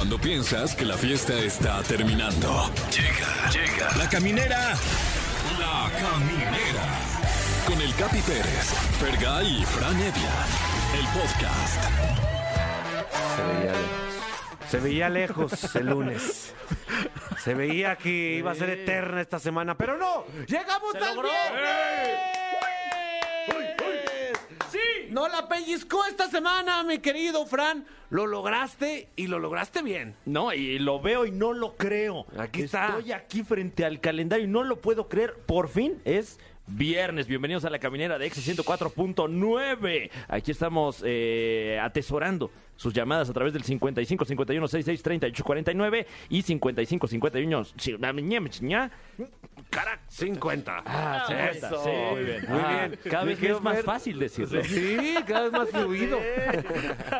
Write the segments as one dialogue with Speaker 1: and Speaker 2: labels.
Speaker 1: Cuando piensas que la fiesta está terminando. Llega, llega. La caminera. La caminera. Con el Capi Pérez, Fergay y Fran Evia. El podcast.
Speaker 2: Se veía lejos. Se veía lejos el lunes. Se veía que iba a ser eterna esta semana, pero no. ¡Llegamos al viernes! No la pellizcó esta semana, mi querido Fran. Lo lograste y lo lograste bien.
Speaker 3: No, y lo veo y no lo creo.
Speaker 2: Aquí está.
Speaker 3: Estoy aquí frente al calendario y no lo puedo creer. Por fin es viernes. Bienvenidos a la caminera de X 104.9. Aquí estamos eh, atesorando sus llamadas a través del 55 51 66 38 49 y 55 51 sí,
Speaker 2: Carac, 50.
Speaker 3: Ah, sí,
Speaker 2: Eso.
Speaker 3: sí, muy bien.
Speaker 2: Muy
Speaker 3: Ah,
Speaker 2: bien.
Speaker 3: Cada vez es más
Speaker 2: Fer.
Speaker 3: fácil decirlo.
Speaker 2: Sí, cada vez más fluido.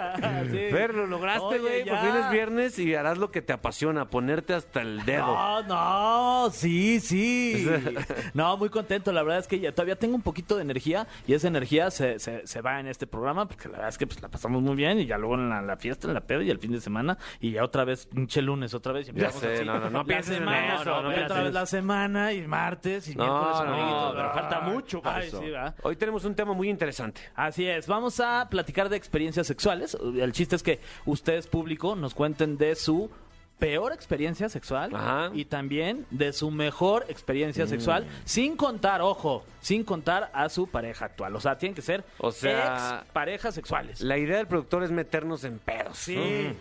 Speaker 2: Fer, lo lograste, güey. Por fin es viernes y harás lo que te apasiona, ponerte hasta el dedo.
Speaker 4: No, no, sí, sí. No, muy contento. La verdad es que ya todavía tengo un poquito de energía y esa energía se, se, se va en este programa porque la verdad es que pues, la pasamos muy bien y ya luego en la, la fiesta, en la peda y el fin de semana y ya otra vez pinche lunes, otra vez. Y
Speaker 2: Ya sé,
Speaker 4: así.
Speaker 2: no, no, no pienses en eso,
Speaker 4: no,
Speaker 2: no
Speaker 4: otra vez la semana y martes y
Speaker 2: No,
Speaker 4: miércoles.
Speaker 2: no,
Speaker 3: pero falta mucho para
Speaker 4: ay,
Speaker 3: eso.
Speaker 4: sí.
Speaker 2: Hoy tenemos un tema muy interesante.
Speaker 4: Así es, vamos a platicar de experiencias sexuales. El chiste es que ustedes, público, nos cuenten de su peor experiencia sexual
Speaker 2: Ajá.
Speaker 4: y también de su mejor experiencia sexual, sin contar, ojo, sin contar a su pareja actual. O sea, tienen que ser
Speaker 2: O sea,
Speaker 4: ex parejas sexuales.
Speaker 2: La idea del productor es meternos en pedos.
Speaker 4: Sí,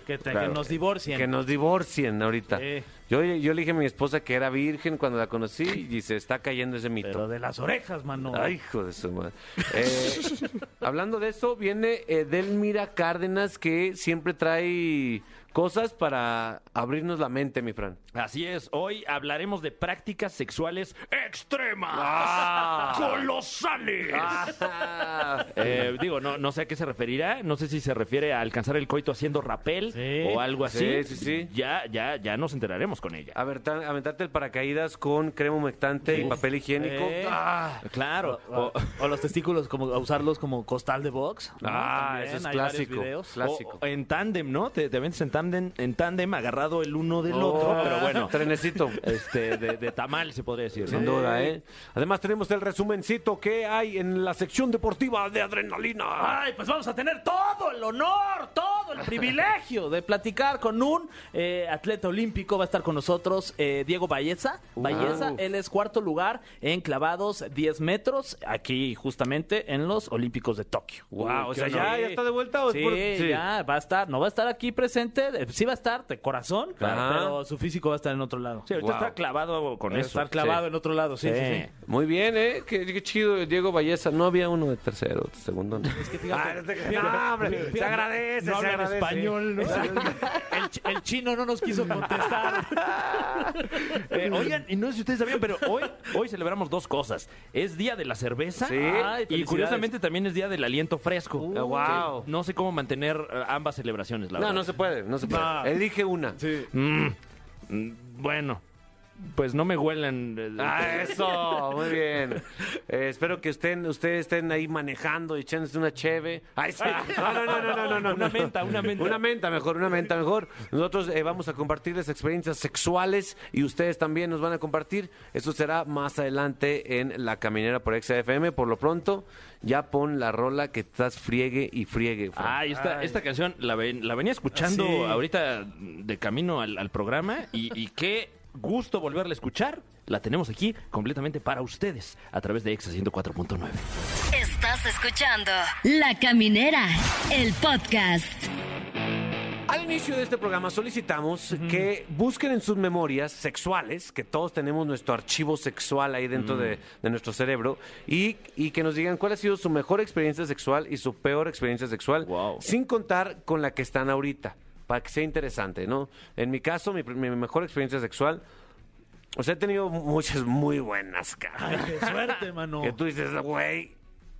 Speaker 4: que, te-
Speaker 2: Claro.
Speaker 4: que nos divorcien.
Speaker 2: Que nos divorcien ahorita.
Speaker 4: Sí.
Speaker 2: Yo, yo le dije a mi esposa que era virgen cuando la conocí y se está cayendo ese mito.
Speaker 4: Pero de las orejas, mano.
Speaker 2: Ay, hijo de su madre. Eh, hablando de eso, viene Edelmira Cárdenas que siempre trae cosas para abrirnos la mente, mi Fran.
Speaker 3: Así es, hoy hablaremos de prácticas sexuales extremas,
Speaker 2: Ah.
Speaker 3: colosales.
Speaker 2: Ah.
Speaker 3: Eh, digo, no, no sé a qué se referirá, no sé si se refiere a alcanzar el coito haciendo rapel
Speaker 4: Sí.
Speaker 3: o algo así.
Speaker 2: Sí, sí, sí.
Speaker 3: Ya, ya, ya nos enteraremos con ella.
Speaker 2: Aventar- aventarte el paracaídas con crema humectante y papel higiénico.
Speaker 4: Eh.
Speaker 2: Ah.
Speaker 3: Claro.
Speaker 4: O, o los testículos, como a usarlos como costal de box. ¿no?
Speaker 2: Ah,
Speaker 4: También
Speaker 2: eso es
Speaker 4: hay varios
Speaker 2: clásico.
Speaker 3: O- o en tándem, ¿no? Te, te aventas en tándem, en tándem agarrado el uno del
Speaker 2: Oh,
Speaker 3: otro, pero bueno.
Speaker 2: Trenecito.
Speaker 3: Este, de, de tamal se podría decir.
Speaker 2: Sin
Speaker 3: ¿no?
Speaker 2: duda, ¿eh? Además tenemos el resumencito que hay en la sección deportiva de adrenalina.
Speaker 4: Ay, pues vamos a tener todo el honor, todo el privilegio de platicar con un eh, atleta olímpico. Va a estar con nosotros eh, Diego Valleza. Valleza, él es cuarto lugar en clavados 10 metros, aquí justamente en los Olímpicos de Tokio.
Speaker 2: Wow, o sea. ¿ya, ya está de vuelta o es
Speaker 4: Sí,
Speaker 2: por-
Speaker 4: ya va a estar, no va a estar aquí presente, eh, sí va a estar de corazón,
Speaker 2: Ajá.
Speaker 4: pero su físico va a estar en otro lado.
Speaker 3: Sí, ahorita
Speaker 2: Wow.
Speaker 3: está clavado con
Speaker 4: a
Speaker 3: eso.
Speaker 4: estar clavado
Speaker 3: Sí.
Speaker 4: en otro lado, sí, sí, sí.
Speaker 2: Muy bien, ¿eh? Qué, qué chido, Diego Valleza. No había uno de tercero, de segundo. ¿no?
Speaker 4: Es que fíjate,
Speaker 2: Ah, no te- no, hombre, se agradece,
Speaker 4: no
Speaker 2: se
Speaker 4: hablan español, ¿no? el, chi- el chino no nos quiso contestar.
Speaker 3: Eh, oigan, y no sé si ustedes sabían, pero hoy, hoy celebramos dos cosas. Es Día de la Cerveza
Speaker 2: Sí.
Speaker 4: Ay,
Speaker 3: y
Speaker 4: felicidades.
Speaker 3: curiosamente también es Día del Aliento Fresco.
Speaker 2: Uh, wow.
Speaker 3: Que No sé cómo mantener eh, ambas celebraciones, la
Speaker 2: No,
Speaker 3: verdad.
Speaker 2: no se puede, no se puede.
Speaker 4: No.
Speaker 2: Elige una.
Speaker 3: Mm, bueno, pues no me huelan. eh,
Speaker 2: Ah, eso, muy bien. Eh, espero que estén, ustedes estén ahí manejando y echándose una cheve. Ay, sí. No, no, no, no, no, no, no.
Speaker 3: Una menta, una menta.
Speaker 2: Una menta mejor, una menta mejor. Nosotros eh, vamos a compartirles experiencias sexuales y ustedes también nos van a compartir. Eso será más adelante en La Caminera por XFM. Por lo pronto, ya pon la rola que estás friegue y friegue.
Speaker 3: Ah, y esta,
Speaker 4: Ay.
Speaker 3: esta canción la, ven- la venía escuchando
Speaker 4: Sí.
Speaker 3: ahorita de camino al, al programa y, y qué gusto volverla a escuchar. La tenemos aquí completamente para ustedes a través de Exa 104.9.
Speaker 5: Estás escuchando La Caminera, el podcast.
Speaker 2: Al inicio de este programa solicitamos que busquen en sus memorias sexuales, que todos tenemos nuestro archivo sexual ahí dentro de, de nuestro cerebro, y, y que nos digan cuál ha sido su mejor experiencia sexual y su peor experiencia sexual,
Speaker 3: Wow.
Speaker 2: sin contar con la que están ahorita, para que sea interesante, ¿no? En mi caso, mi, mi mejor experiencia sexual, o sea, he tenido muchas muy buenas,
Speaker 4: Ay,
Speaker 2: cara.
Speaker 4: qué suerte, mano.
Speaker 2: Que tú dices, güey,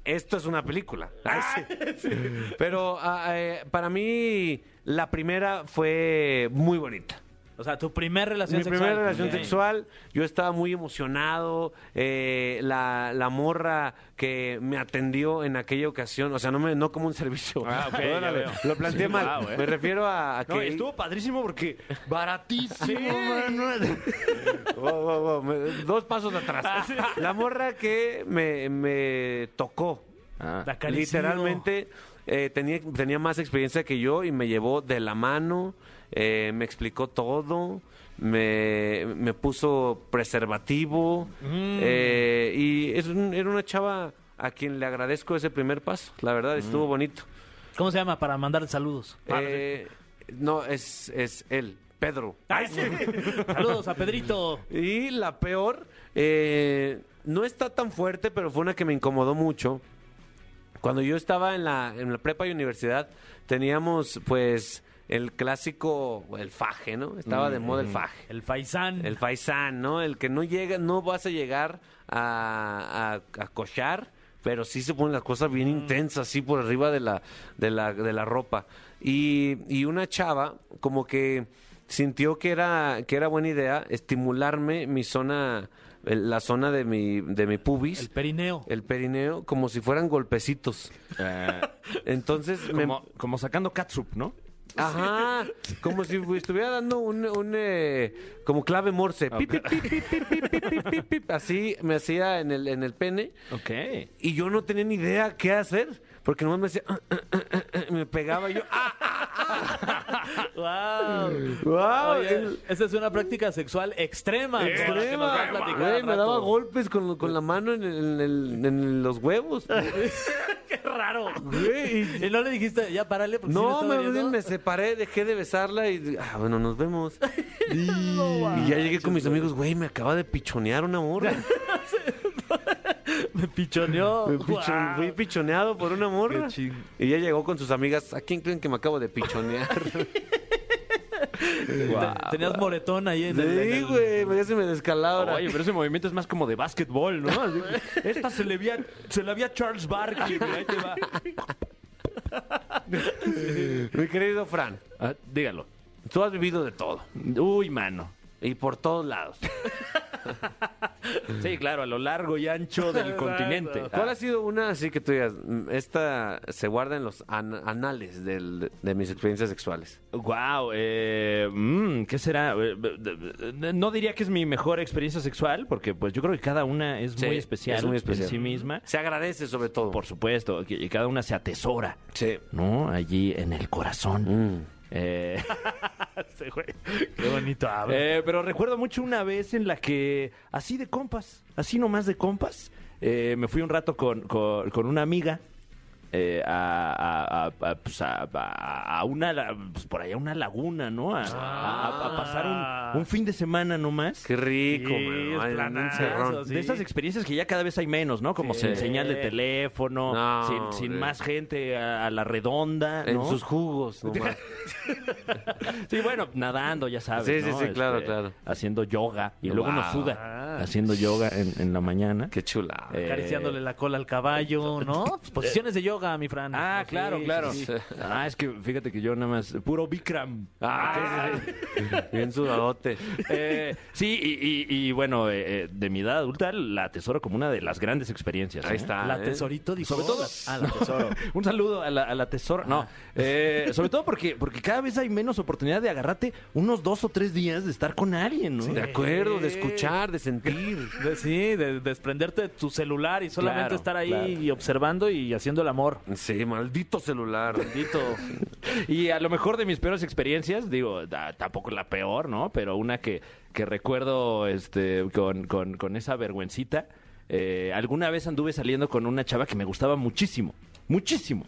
Speaker 2: esto es una película. Ay, sí. Pero ah, eh, para mí la primera fue muy bonita.
Speaker 4: O sea, tu primer relación
Speaker 2: Mi
Speaker 4: sexual.
Speaker 2: primera relación sexual, yo estaba muy emocionado. eh, la, la morra que me atendió en aquella ocasión, o sea, no, me, no como un servicio.
Speaker 3: Ah, ok, ya
Speaker 2: Órale,
Speaker 3: veo.
Speaker 2: Lo planteé
Speaker 3: Sí,
Speaker 2: mal.
Speaker 3: eh.
Speaker 2: Me refiero a, a que.
Speaker 3: No, estuvo padrísimo porque baratísimo, mano.
Speaker 2: Wow, wow, wow, me- Dos pasos atrás. La morra que me, me tocó.
Speaker 3: Ah.
Speaker 2: Literalmente eh, tenía, tenía más experiencia que yo y me llevó de la mano, eh, me explicó todo, me, me puso preservativo eh, y es un- era una chava a quien le agradezco ese primer paso, la verdad, estuvo bonito.
Speaker 4: ¿Cómo se llama? Para mandar saludos.
Speaker 2: Eh, no, es, es él, Pedro.
Speaker 4: Saludos a Pedrito.
Speaker 2: Y la peor, eh, no está tan fuerte, pero fue una que me incomodó mucho. Cuando yo estaba en la, en la prepa y universidad, teníamos pues el clásico, el faje, ¿no? Estaba de moda el faje.
Speaker 4: El Faisán.
Speaker 2: El faisán, ¿no? El que no llega, no vas a llegar a, a, a cochar, pero sí se ponen las cosas bien intensas, así por arriba de la, de la, de la ropa. Y, y una chava, como que sintió que era, que era buena idea estimularme mi zona, la zona de mi, de mi pubis.
Speaker 4: El perineo.
Speaker 2: el perineo como si fueran golpecitos.
Speaker 3: Eh,
Speaker 2: Entonces me,
Speaker 3: como, como sacando catsup, ¿no?
Speaker 2: Ajá, como si estuviera dando un, un eh, como clave morse. Así me hacía en el, en el pene.
Speaker 3: Ok.
Speaker 2: Y yo no tenía ni idea qué hacer, porque nomás me hacía, ah, ah, ah, me pegaba y yo,
Speaker 4: Guau, esa es una práctica sexual extrema.
Speaker 2: me daba golpes con, con la mano en, el- en los huevos.
Speaker 4: ¡Qué raro!
Speaker 2: Y-
Speaker 4: no le dijiste, ya párale, porque sí me
Speaker 2: No,
Speaker 4: me, doliendo.
Speaker 2: me separé, dejé de besarla y ah, bueno, nos vemos. y, y ya llegué con mis amigos, güey, me acaba de pichonear una morra.
Speaker 4: Me pichoneó.
Speaker 2: Me pichon-. Fui pichoneado por una morra.
Speaker 4: Qué ching-
Speaker 2: Y ya llegó con sus amigas, ¿a quién creen que me acabo de pichonear?
Speaker 4: Te- Tenías moretón ahí en
Speaker 2: sí,
Speaker 4: el-
Speaker 2: güey, ya se me descalabra.
Speaker 3: Oye, pero ese movimiento es más como de básquetbol, ¿no? Esta se le vi a, se la vi a Charles Barkley, ahí te va.
Speaker 2: Mi querido Fran,
Speaker 3: Ah, dígalo.
Speaker 2: tú has vivido de todo.
Speaker 3: Uy, mano.
Speaker 2: Y por todos lados.
Speaker 3: Sí, claro, a lo largo y ancho del continente.
Speaker 2: ¿Cuál ha sido una así que tú digas, "Mm, esta se guarda en los an- anales del- de mis experiencias sexuales?
Speaker 3: Wow, eh, mm, ¿qué será? Eh, No diría que es mi mejor experiencia sexual, porque pues yo creo que cada una es
Speaker 2: Sí,
Speaker 3: muy especial,
Speaker 2: es muy especial.
Speaker 3: en sí misma.
Speaker 2: Se agradece sobre todo.
Speaker 3: Por supuesto, y cada una se atesora,
Speaker 2: Sí.
Speaker 3: ¿no? Allí en el corazón.
Speaker 2: Mm.
Speaker 3: Eh,
Speaker 4: Ese güey. Qué bonito
Speaker 3: eh, pero recuerdo mucho una vez en la que, así de compas, así nomás de compas, eh, me fui un rato con- con una amiga eh, a, a- a- a, pues, a- una, pues, por allá una laguna, ¿no? A, a- a pasar un, un fin de semana nomás.
Speaker 2: Qué rico,
Speaker 4: Sí, planazo, sí.
Speaker 3: De esas experiencias que ya cada vez hay menos, ¿no? Como
Speaker 2: Sí.
Speaker 3: sin señal de teléfono,
Speaker 2: No,
Speaker 3: sin, más gente a, a la redonda,
Speaker 2: En
Speaker 3: ¿no?
Speaker 2: sus jugos, nomás.
Speaker 3: Sí, bueno, nadando, ya sabes.
Speaker 2: Sí, sí,
Speaker 3: ¿no?
Speaker 2: sí, claro,
Speaker 3: Este,
Speaker 2: claro.
Speaker 3: Haciendo yoga. Y luego uno suda
Speaker 4: Ah.
Speaker 3: Haciendo yoga en, en la mañana.
Speaker 2: Qué chula.
Speaker 3: Eh,
Speaker 4: Acariciándole la cola al caballo, ¿no? Posiciones de yoga, mi Fran.
Speaker 3: Ah,
Speaker 4: Sí,
Speaker 3: claro, claro.
Speaker 4: sí, sí.
Speaker 3: Ah, es que fíjate que yo nada más, puro Bikram.
Speaker 2: Ah, sí, sí, sí. Bien sudadote.
Speaker 3: Eh, sí, y, y- y, bueno, eh, eh, de mi edad adulta la atesoro como una de las grandes experiencias.
Speaker 2: Ahí
Speaker 3: ¿eh?
Speaker 2: está.
Speaker 4: La
Speaker 2: ¿eh?
Speaker 4: tesorito dijo.
Speaker 3: Sobre todo,
Speaker 4: Ah, la tesoro.
Speaker 3: un saludo a la, a la tesoro. No, eh, sobre todo porque, porque cada vez hay menos oportunidad de agarrarte unos dos o tres días de estar con alguien, ¿no?
Speaker 2: De acuerdo, de escuchar, de sentir.
Speaker 4: De- sí, de desprenderte de tu celular y solamente
Speaker 3: Claro,
Speaker 4: estar ahí
Speaker 3: claro.
Speaker 4: y observando y haciendo el amor.
Speaker 2: Sí, maldito celular.
Speaker 4: Maldito.
Speaker 3: Y a lo mejor de mis peores experiencias, digo, da- tampoco la peor, ¿no? Pero una que, que recuerdo este, con, con- con esa vergüencita. eh, alguna vez anduve saliendo con una chava que me gustaba muchísimo. Muchísimo.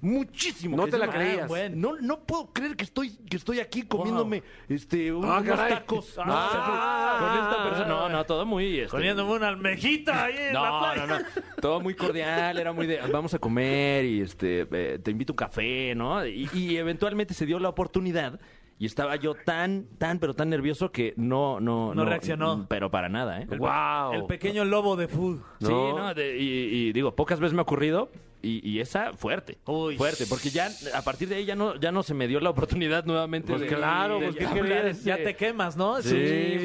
Speaker 3: Muchísimo.
Speaker 2: No te la creías.
Speaker 3: Ah, bueno, no, no puedo creer que estoy, que estoy aquí comiéndome este, un-
Speaker 2: Ah,
Speaker 3: unos
Speaker 2: caray.
Speaker 3: tacos.
Speaker 4: Ah,
Speaker 3: No, con esta persona. No, no, todo muy... este,
Speaker 4: Poniéndome una almejita ahí en la
Speaker 3: no,
Speaker 4: playa.
Speaker 3: no, no. Todo muy cordial, era muy de vamos a comer y este eh, te invito a un café, ¿no? Y, y eventualmente se dio la oportunidad y estaba yo tan, tan, pero tan nervioso que no, no,
Speaker 4: No reaccionó.
Speaker 3: Pero para nada, ¿eh?
Speaker 2: Wow.
Speaker 4: El pequeño lobo de food.
Speaker 3: Sí, no, de- y, y digo, pocas veces me ha ocurrido, Y, y esa fuerte,
Speaker 4: Uy.
Speaker 3: fuerte, porque ya a partir de ahí ya no, ya no se me dio la oportunidad nuevamente
Speaker 2: Pues
Speaker 3: de,
Speaker 2: claro,
Speaker 3: de
Speaker 2: pues, ¿qué
Speaker 3: hablar
Speaker 2: querías?
Speaker 3: ese-
Speaker 4: Ya te quemas, ¿no?
Speaker 2: Sí,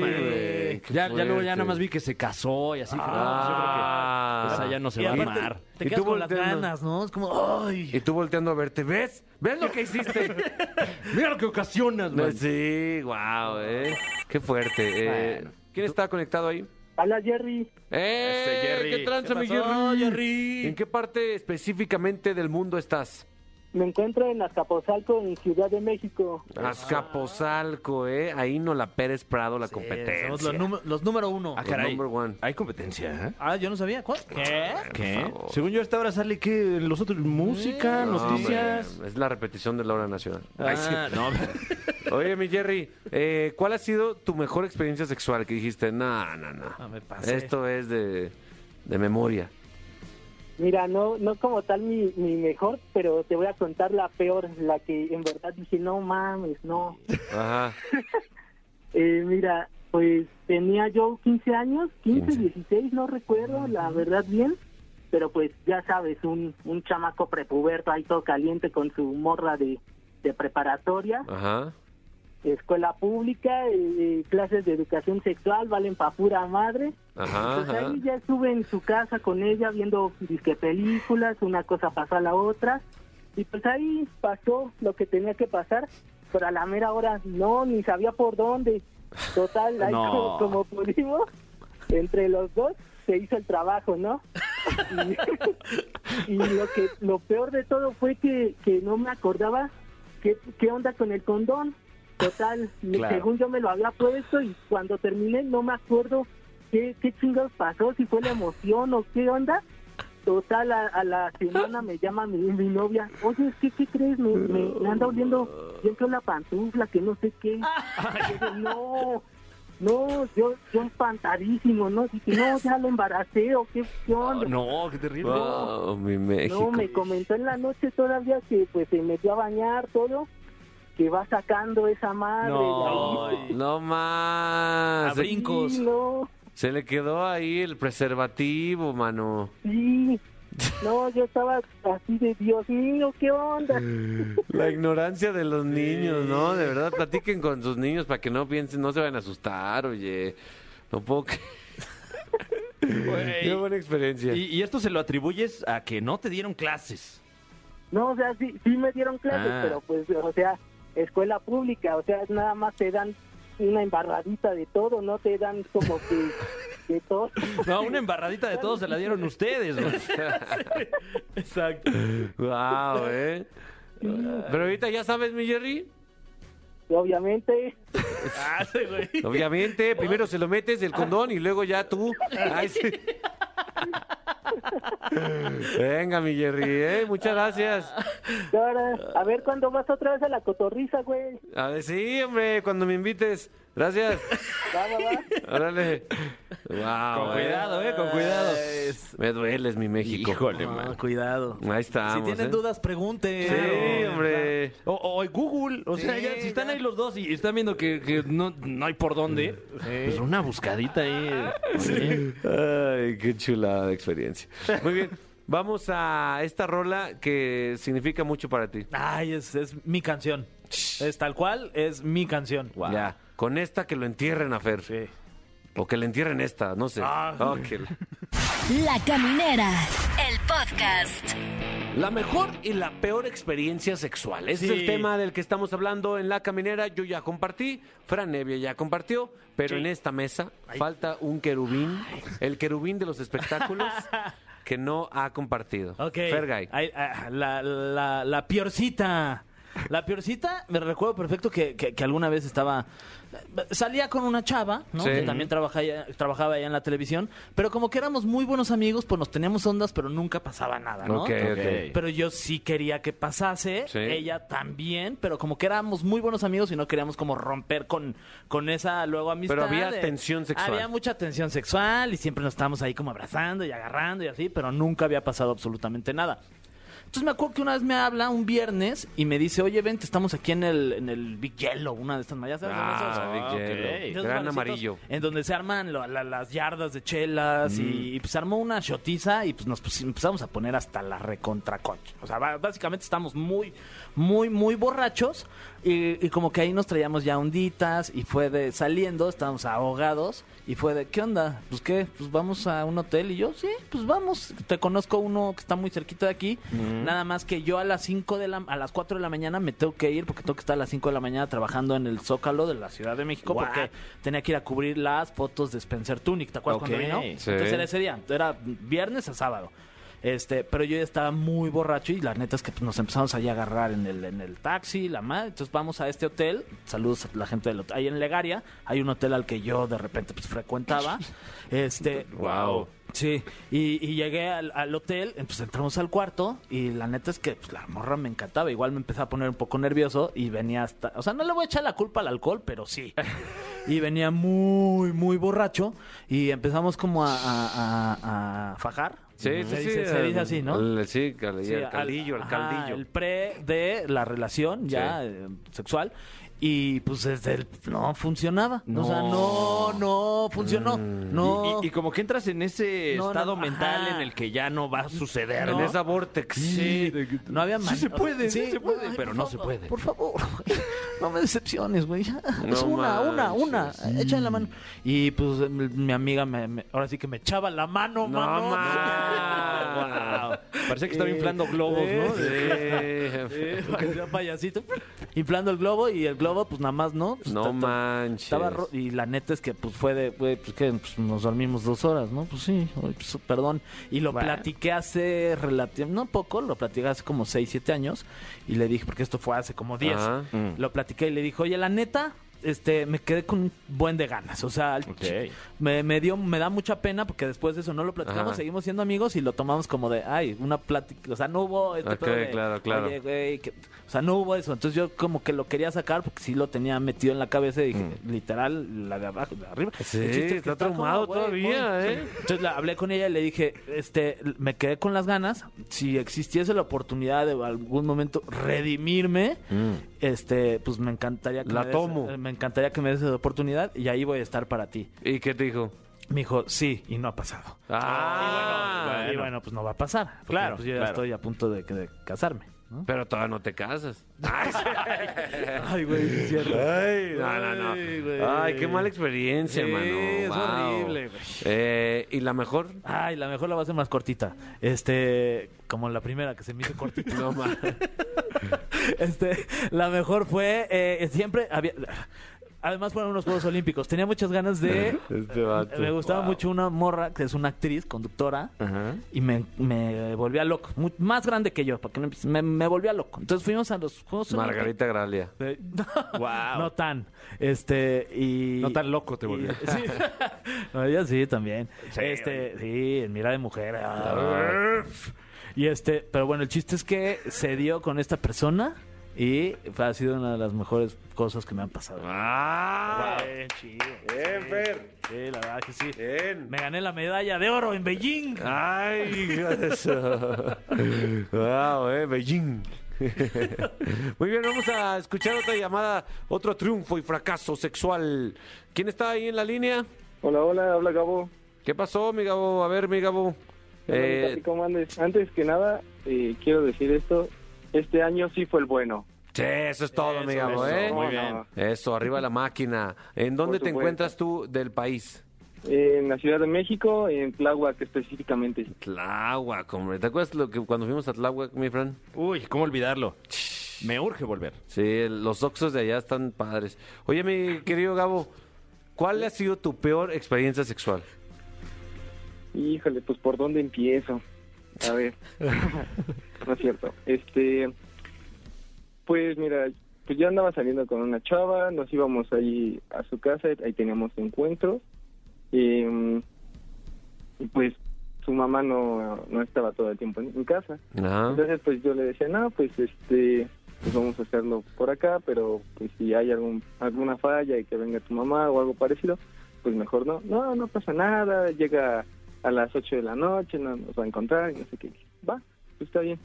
Speaker 3: Ya, ya luego ya nada más vi que se casó y así. pues
Speaker 2: Ah.
Speaker 3: que esa ya no se
Speaker 4: Y
Speaker 3: va a armar.
Speaker 4: te
Speaker 2: Y
Speaker 4: quedas
Speaker 2: tú
Speaker 4: con las ganas, ¿no? Es como, ay.
Speaker 2: Y tú volteando a verte, ¿ves? ¿Ves lo que hiciste?
Speaker 3: Mira lo que ocasionas,
Speaker 2: No,
Speaker 3: man.
Speaker 2: sí, wow, eh. Qué fuerte. eh.
Speaker 3: Bueno.
Speaker 2: ¿Quién está conectado ahí?
Speaker 6: Hola Jerry,
Speaker 2: ¡Eh!
Speaker 3: Ese Jerry.
Speaker 2: ¿Qué tranza,
Speaker 4: ¿Qué
Speaker 2: mi
Speaker 4: pasó,
Speaker 2: Jerry?
Speaker 4: Jerry?
Speaker 2: ¿En qué parte específicamente del mundo estás?
Speaker 6: me encuentro en Azcapotzalco, en Ciudad de México.
Speaker 2: Azcapotzalco, ¿eh? Ahí no la Pérez Prado, la
Speaker 4: Sí,
Speaker 2: competencia.
Speaker 4: somos los, número- los número uno.
Speaker 3: Ah,
Speaker 2: Los
Speaker 3: caray.
Speaker 2: number one.
Speaker 3: Hay competencia, ¿eh?
Speaker 4: Ah, yo no sabía. ¿Cuál? ¿Qué?
Speaker 3: ¿Qué? Según yo, hasta ahora sale que los otros música,
Speaker 2: No,
Speaker 3: noticias.
Speaker 2: es la repetición de la hora nacional. Ay, sí.
Speaker 3: Ah, no.
Speaker 2: Oye, mi Jerry, eh, ¿cuál ha sido tu mejor experiencia sexual que dijiste? No, no, no.
Speaker 4: Ah, me pasé.
Speaker 2: Esto es de, de memoria.
Speaker 6: Mira, no no como tal mi, mi mejor, pero te voy a contar la peor, la que en verdad dije, no mames, no.
Speaker 2: Ajá.
Speaker 6: Eh, mira, pues tenía yo 15 años, 15,
Speaker 2: 15.
Speaker 6: 16, no recuerdo, la verdad bien. Pero pues ya sabes, un, un chamaco prepuberto ahí todo caliente con su morra de, de preparatoria.
Speaker 2: Ajá.
Speaker 6: Escuela pública, eh, eh, clases de educación sexual, valen pa' pura madre.
Speaker 2: Ajá.
Speaker 6: Pues
Speaker 2: ajá.
Speaker 6: ahí ya estuve en su casa con ella viendo disque películas, una cosa pasó a la otra. Y pues ahí pasó lo que tenía que pasar, pero a la mera hora no, ni sabía por dónde. Total, ahí
Speaker 3: No.
Speaker 6: como, como pudimos, entre los dos se hizo el trabajo, ¿no? Y, y lo que lo peor de todo fue que, que no me acordaba qué, qué onda con el condón. Total,
Speaker 3: Claro.
Speaker 6: según yo me lo había puesto y cuando terminé no me acuerdo qué, qué chingados pasó, si fue la emoción o qué onda. Total, a, a la semana me llama mi, mi novia, oye, ¿qué, qué crees? Me, me, me anda oliendo siempre la pantufla, que no sé qué. Y yo, no, no, yo, yo espantadísimo, ¿no? Dije, no, ya lo embaracé o qué, qué onda.
Speaker 3: No, qué terrible.
Speaker 2: Wow, mi México.
Speaker 6: No, me comentó en la noche todavía que pues se metió a bañar todo, que va sacando esa madre.
Speaker 3: No.
Speaker 6: de ahí.
Speaker 2: No más.
Speaker 4: A brincos.
Speaker 6: Sí, no,
Speaker 2: Se le quedó ahí el preservativo, mano.
Speaker 6: sí. No, yo estaba así de Dios mío, ¿qué onda?
Speaker 2: La ignorancia de los niños, ¿no? De verdad, platiquen con sus niños para que no piensen, no se vayan a asustar, oye. No puedo. Qué buena experiencia.
Speaker 3: Y, y esto se lo atribuyes a que no te dieron clases.
Speaker 6: No, o sea, sí, sí me dieron clases,
Speaker 3: Ah.
Speaker 6: pero pues, o sea, escuela pública, o sea, nada más te dan una embarradita de todo, no te dan como que de todo.
Speaker 3: No, una embarradita de todos se la dieron ustedes. güey.
Speaker 4: Exacto.
Speaker 2: Wow, ¿eh? Pero ahorita ya sabes, mi Jerry.
Speaker 6: Obviamente,
Speaker 4: Ah, sí, güey.
Speaker 2: Obviamente, primero se lo metes el condón y luego ya tú. Ay, sí. Venga, mi Jerry, ¿eh? Muchas gracias.
Speaker 6: ahora, a ver cuándo vas otra vez a la cotorriza, güey.
Speaker 2: A ver, sí, hombre, cuando me invites. Gracias. Órale. Wow,
Speaker 3: Con cuidado, eh, con cuidado.
Speaker 2: Me dueles, mi México.
Speaker 3: Híjole, man.
Speaker 4: cuidado.
Speaker 2: Ahí estamos.
Speaker 4: si tienen
Speaker 2: ¿eh?
Speaker 4: dudas, pregunten.
Speaker 2: Sí, hombre.
Speaker 3: O, o Google, o sea,
Speaker 4: Sí,
Speaker 3: ya, si están ahí los dos y están viendo que, que no, no hay por dónde, pues una buscadita ahí. oye.
Speaker 2: Ay, qué chulada de experiencia. Muy bien. Vamos a esta rola que significa mucho para ti.
Speaker 4: Ay, es, es mi canción. Es tal cual, es mi canción.
Speaker 2: Ya. Con esta que lo entierren a Fer.
Speaker 4: Sí.
Speaker 2: O que le entierren esta, no sé.
Speaker 4: Ah.
Speaker 2: Oh, que la-
Speaker 5: La Caminera, el podcast.
Speaker 2: La mejor y la peor experiencia sexual. Ese
Speaker 4: Sí.
Speaker 2: es el tema del que estamos hablando en La Caminera. Yo ya compartí, Fran Nevia ya compartió, pero
Speaker 4: Sí.
Speaker 2: en esta mesa falta un querubín, el querubín de los espectáculos, que no ha compartido.
Speaker 4: Ok.
Speaker 2: Fergay.
Speaker 4: Ay, ah, la, la, la piorcita. La piorcita, me recuerdo perfecto que, que- que alguna vez estaba. Salía con una chava, ¿no?
Speaker 2: Sí.
Speaker 4: Que también trabajaba, trabajaba allá en la televisión. Pero como que éramos muy buenos amigos, pues nos teníamos ondas, pero nunca pasaba nada, ¿no?
Speaker 2: Ok, ok.
Speaker 4: Pero yo sí quería que pasase,
Speaker 2: Sí.
Speaker 4: ella también, pero como que éramos muy buenos amigos y no queríamos como romper con, con esa luego amistad.
Speaker 2: Pero había
Speaker 4: de-
Speaker 2: tensión sexual.
Speaker 4: Había mucha tensión sexual y siempre nos estábamos ahí como abrazando y agarrando y así, pero nunca había pasado absolutamente nada. Entonces me acuerdo que una vez me habla un viernes y me dice, oye, vente, estamos aquí en el, en el Big Yellow, una de estas mallas. ¿sabes dónde son esos?
Speaker 2: Ah, Big
Speaker 3: ok.
Speaker 2: Yellow. Gran amarillo.
Speaker 4: En donde se arman la- las yardas de chelas y, y, pues armó una shotiza y pues nos pus- empezamos a poner hasta la recontraconcha. O sea, básicamente estamos muy, muy, muy borrachos y, y como que ahí nos traíamos ya onditas y fue de saliendo, estábamos ahogados y fue de, ¿qué onda? Pues qué, pues vamos a un hotel y yo, sí, pues vamos. Te conozco uno que está muy cerquita de aquí. Nada más que yo a las 5 de la, a las 4 de la mañana me tengo que ir porque tengo que estar a las 5 de la mañana trabajando en el Zócalo de la Ciudad de México porque tenía que ir a cubrir las fotos de Spencer Tunic, ¿te acuerdas cuando vino?
Speaker 2: Sí.
Speaker 4: Entonces era ese día, era viernes a sábado. Este, pero yo ya estaba muy borracho y la neta es que pues, nos empezamos ahí a agarrar en el, en el taxi, la madre. Entonces vamos a este hotel. Saludos a la gente del hotel. Ahí en Legaria hay un hotel al que yo de repente pues frecuentaba. Este,
Speaker 2: Wow.
Speaker 4: Sí, y, y llegué al, al hotel, pues entramos al cuarto y la neta es que pues, la morra me encantaba. Igual me empecé a poner un poco nervioso y venía hasta... O sea, no le voy a echar la culpa al alcohol, pero sí. Y venía muy, muy borracho y empezamos como a, a- a- a fajar.
Speaker 2: Sí, sí,
Speaker 4: se
Speaker 2: sí.
Speaker 4: dice, se dice
Speaker 2: el-
Speaker 4: así, ¿no?
Speaker 2: el- sí, cal-
Speaker 4: Sí,
Speaker 2: el
Speaker 4: al-
Speaker 2: caldillo, el
Speaker 4: ajá,
Speaker 2: caldillo.
Speaker 4: el pre de la relación ya
Speaker 2: Sí.
Speaker 4: eh, sexual. Y pues desde el... No funcionaba. O sea, no, no funcionó. No.
Speaker 3: Y, y como que entras en ese
Speaker 4: No, no,
Speaker 3: estado
Speaker 4: ajá.
Speaker 3: mental en el que ya no va a suceder.
Speaker 2: En
Speaker 3: ¿no?
Speaker 2: esa vortex.
Speaker 3: Sí.
Speaker 4: No había
Speaker 3: Sí
Speaker 4: man-
Speaker 3: se puede, sí se puede, pero no se puede.
Speaker 4: Por favor, no me decepciones, güey.
Speaker 2: No
Speaker 4: es una, una, una. Échale la mano. Y pues mi mi amiga, me, me- ahora sí que me echaba la mano,
Speaker 2: No
Speaker 4: mano.
Speaker 2: más.
Speaker 3: Parece que estaba inflando globos, ¿no?
Speaker 4: Eh, que sea payasito. Inflando el globo y el globo, pues nada más, ¿no? Pues,
Speaker 2: No manches.
Speaker 4: Estaba ro- y la neta es que pues fue de, güey, pues que pues, nos dormimos dos horas, ¿no? Pues sí, pues, perdón. Y lo
Speaker 3: Bueno.
Speaker 4: platiqué hace relativamente, no poco, lo platiqué hace como 6, 7 años y le dije, porque esto fue hace como 10,
Speaker 2: Ajá.
Speaker 3: Mm.
Speaker 4: lo platiqué y le dije, oye, la neta, este, me quedé con un buen de ganas, o sea,
Speaker 3: Ok.
Speaker 4: me, me dio, me da mucha pena porque después de eso no lo platicamos,
Speaker 2: Ajá.
Speaker 4: seguimos siendo amigos y lo tomamos como de, ay, una plática, o sea, no hubo este
Speaker 2: Ok,
Speaker 4: pedo de,
Speaker 2: claro, claro.
Speaker 4: "Oye, güey, que-", o sea, no hubo eso, entonces yo como que lo quería sacar porque sí lo tenía metido en la cabeza y dije, literal, la de abajo, de arriba.
Speaker 2: Mm. Sí,
Speaker 4: es que
Speaker 2: está traumado
Speaker 4: como,
Speaker 2: todavía, ¿eh?
Speaker 4: Entonces la, hablé con ella y le dije, este, me quedé con las ganas, si existiese la oportunidad de algún momento redimirme, este, pues me encantaría que
Speaker 2: Mm. La
Speaker 4: me
Speaker 2: tomo.
Speaker 4: me encantaría que me des esa oportunidad y ahí voy a estar para ti.
Speaker 2: ¿Y qué te dijo?
Speaker 4: Me dijo, sí, y no ha pasado.
Speaker 2: Ah,
Speaker 4: Y bueno, pues no va a pasar. porque,
Speaker 3: Claro,
Speaker 4: pues yo ya
Speaker 3: claro.
Speaker 4: estoy a punto de, de casarme. ¿no?
Speaker 2: Pero todavía no te casas.
Speaker 4: Ay, güey, es cierto.
Speaker 2: Ay, no, no, no.
Speaker 4: Ay,
Speaker 2: qué mala experiencia,
Speaker 4: Sí,
Speaker 2: mano.
Speaker 4: es
Speaker 2: Wow.
Speaker 4: horrible, güey.
Speaker 2: Eh, ¿Y la mejor?
Speaker 4: Ay, la mejor la va a hacer más cortita. Este, como la primera que se me hizo cortita.
Speaker 2: No más.
Speaker 4: Este, la mejor fue eh, siempre había. Además fueron unos Juegos Olímpicos. Tenía muchas ganas de.
Speaker 2: Este vato.
Speaker 4: Me gustaba mucho una morra que es una actriz, conductora.
Speaker 3: Ajá.
Speaker 4: Y me, me volvía loco. Más grande que yo, para que no empieces- me, me volvía loco. Entonces fuimos a los Juegos Olímpicos.
Speaker 2: Margarita Gralia.
Speaker 4: No,
Speaker 3: Wow.
Speaker 4: no tan. Este, y.
Speaker 3: No tan loco te
Speaker 4: y-
Speaker 3: volvió.
Speaker 4: sí. no, ella sí también.
Speaker 3: Sí,
Speaker 4: este, sí, en mira de mujer. ah. Y este, pero bueno, el chiste es que se dio con esta persona y fue- ha sido una de las mejores cosas que me han pasado.
Speaker 2: ¡Ah!
Speaker 4: Bien, chido.
Speaker 2: Bien,
Speaker 4: Sí.
Speaker 2: Fer.
Speaker 4: Sí, la verdad que sí.
Speaker 2: Bien.
Speaker 4: Me gané la medalla de oro en Beijing.
Speaker 2: ¡Ay, eso! ¡Wow, eh! Beijing. Muy bien, vamos a escuchar otra llamada, otro triunfo y fracaso sexual. ¿Quién está ahí en la línea?
Speaker 7: Hola, hola, habla Gabo.
Speaker 2: ¿Qué pasó, mi Gabo? A ver, mi Gabo.
Speaker 7: Hola,
Speaker 2: Eh,
Speaker 7: Tati, ¿Cómo andes? Antes que nada, eh, quiero decir esto. Este año sí fue el bueno.
Speaker 2: sí, eso es todo, mi Gabo,
Speaker 3: eso,
Speaker 2: ¿eh?
Speaker 3: muy bien.
Speaker 2: Eso, arriba la máquina. ¿En dónde te
Speaker 7: supuesto.
Speaker 2: encuentras tú del país?
Speaker 7: En la Ciudad de México, en Tláhuac específicamente.
Speaker 2: Tláhuac, hombre. ¿Te acuerdas lo que cuando fuimos a Tláhuac, mi Fran?
Speaker 3: Uy, ¿cómo olvidarlo? Me urge volver.
Speaker 2: Sí, los oxos de allá están padres. Oye, mi querido Gabo, ¿cuál ha sido tu peor experiencia sexual?
Speaker 7: Híjole, pues ¿por dónde empiezo? A ver. no es cierto. Este, pues mira, pues yo andaba saliendo con una chava, nos íbamos ahí a su casa, ahí teníamos encuentros. Eh, y pues su mamá no, no estaba todo el tiempo en, en casa. Entonces, pues yo le decía, no, pues este, pues vamos a hacerlo por acá, pero pues si hay algún, alguna falla y que venga tu mamá o algo parecido, pues mejor no. No, no pasa nada, llega a las 8 de la noche, no nos va a encontrar y no sé qué. Va, pues está bien.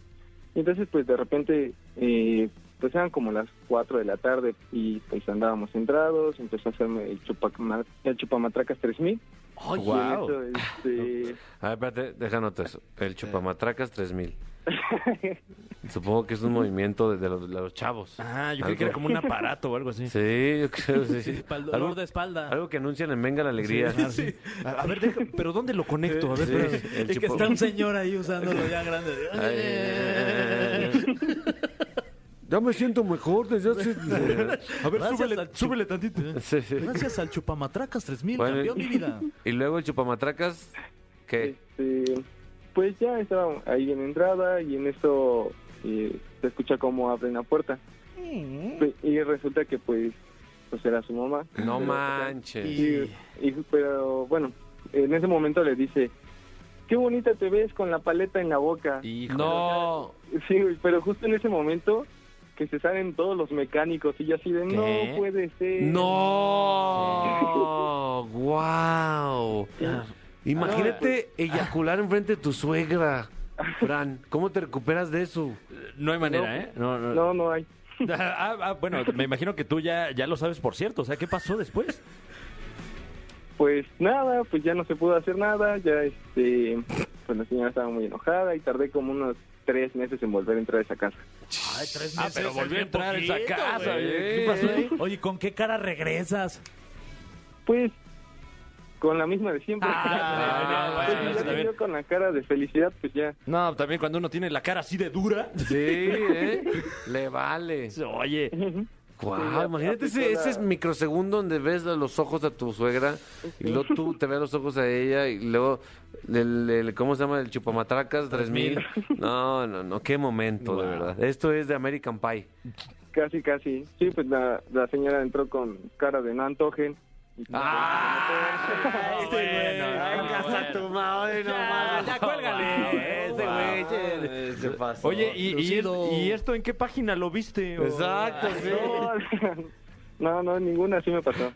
Speaker 7: Entonces, pues de repente, eh, pues eran como las 4 de la tarde y pues andábamos centrados, empezó a hacerme el, chupacama- el chupamatracas 3000.
Speaker 3: Ay,
Speaker 7: Y en
Speaker 3: guau.
Speaker 7: eso, este,
Speaker 2: A ver, espérate, déjanos eso. El chupamatracas 3000. Supongo que es un movimiento de, de los, de los chavos.
Speaker 3: Ah, yo creí que era como un aparato o algo así.
Speaker 2: Sí, yo creo sí, sí.
Speaker 4: Para el dolor
Speaker 2: Algo,
Speaker 4: de espalda.
Speaker 2: algo que anuncian en Venga la Alegría.
Speaker 3: A, a ver, deja- pero ¿dónde lo conecto? A ver,
Speaker 2: Sí,
Speaker 3: espérame.
Speaker 2: el
Speaker 4: que está un señor ahí usándolo ya grande.
Speaker 2: Ay, eh, Ya me siento mejor desde hace...
Speaker 3: A ver, súbele,
Speaker 4: al chup-
Speaker 3: súbele tantito.
Speaker 2: Sí, sí.
Speaker 4: Gracias al Chupamatracas 3000
Speaker 2: Bueno,
Speaker 4: cambió mi vida.
Speaker 2: Y luego el chupamatracas, ¿qué?
Speaker 7: este, pues ya estaba ahí en entrada y en eso eh, se escucha cómo abren la puerta. Y resulta que pues, pues era su mamá.
Speaker 2: No manches.
Speaker 7: Y, y- pero bueno, en ese momento le dice, qué bonita te ves con la paleta en la boca.
Speaker 3: Híjole.
Speaker 2: No.
Speaker 7: Sí, pero justo en ese momento que se salen todos los mecánicos y yo así de,
Speaker 3: ¿Qué?
Speaker 7: no puede ser.
Speaker 2: No. Wow. Imagínate eyacular enfrente de tu suegra. Fran, ¿cómo te recuperas de eso?
Speaker 3: No hay manera,
Speaker 7: No.
Speaker 3: ¿eh? No, no.
Speaker 7: No, no hay.
Speaker 3: Ah, ah, bueno, me imagino que tú ya, ya lo sabes por cierto. O sea, ¿qué pasó después?
Speaker 7: Pues nada, pues ya no se pudo hacer nada, ya este, pues la señora estaba muy enojada y tardé como unos tres meses en volver a entrar a esa casa.
Speaker 4: Ay, tres
Speaker 3: Ah,
Speaker 4: meses.
Speaker 3: pero
Speaker 4: es
Speaker 3: volvió a entrar a esa
Speaker 4: poquito,
Speaker 3: casa.
Speaker 4: güey.
Speaker 3: ¿Qué pasó ahí?
Speaker 4: Oye, ¿con qué cara regresas?
Speaker 7: Pues con la misma de siempre.
Speaker 3: Ah,
Speaker 7: Pues,
Speaker 3: bueno,
Speaker 7: ya
Speaker 3: bien.
Speaker 7: vio con la cara de felicidad, pues ya.
Speaker 3: No, también cuando uno tiene la cara así de dura.
Speaker 2: Sí, ¿eh? Le vale.
Speaker 3: Oye,
Speaker 2: Wow,
Speaker 7: ya
Speaker 2: imagínate ese, ese microsegundo donde ves los ojos a tu suegra y luego tú te ves los ojos a ella y luego, el, el- ¿cómo se llama? El chupamatracas 3000. No, no, no, qué momento, de verdad. Esto es de American Pie.
Speaker 7: Casi, casi. Sí, pues la, la señora entró con cara de no antojen.
Speaker 2: ¡Ah!
Speaker 3: Este bueno, no,
Speaker 2: vengas a
Speaker 3: bueno.
Speaker 2: tu madre, no mames.
Speaker 4: ya cuélgale.
Speaker 2: Ese güey, se pasó.
Speaker 3: oye, ¿y, y,
Speaker 4: Lucido.
Speaker 3: y esto en qué página lo viste? o-
Speaker 2: Exacto, sí.
Speaker 7: No, no, ninguna sí me pasó.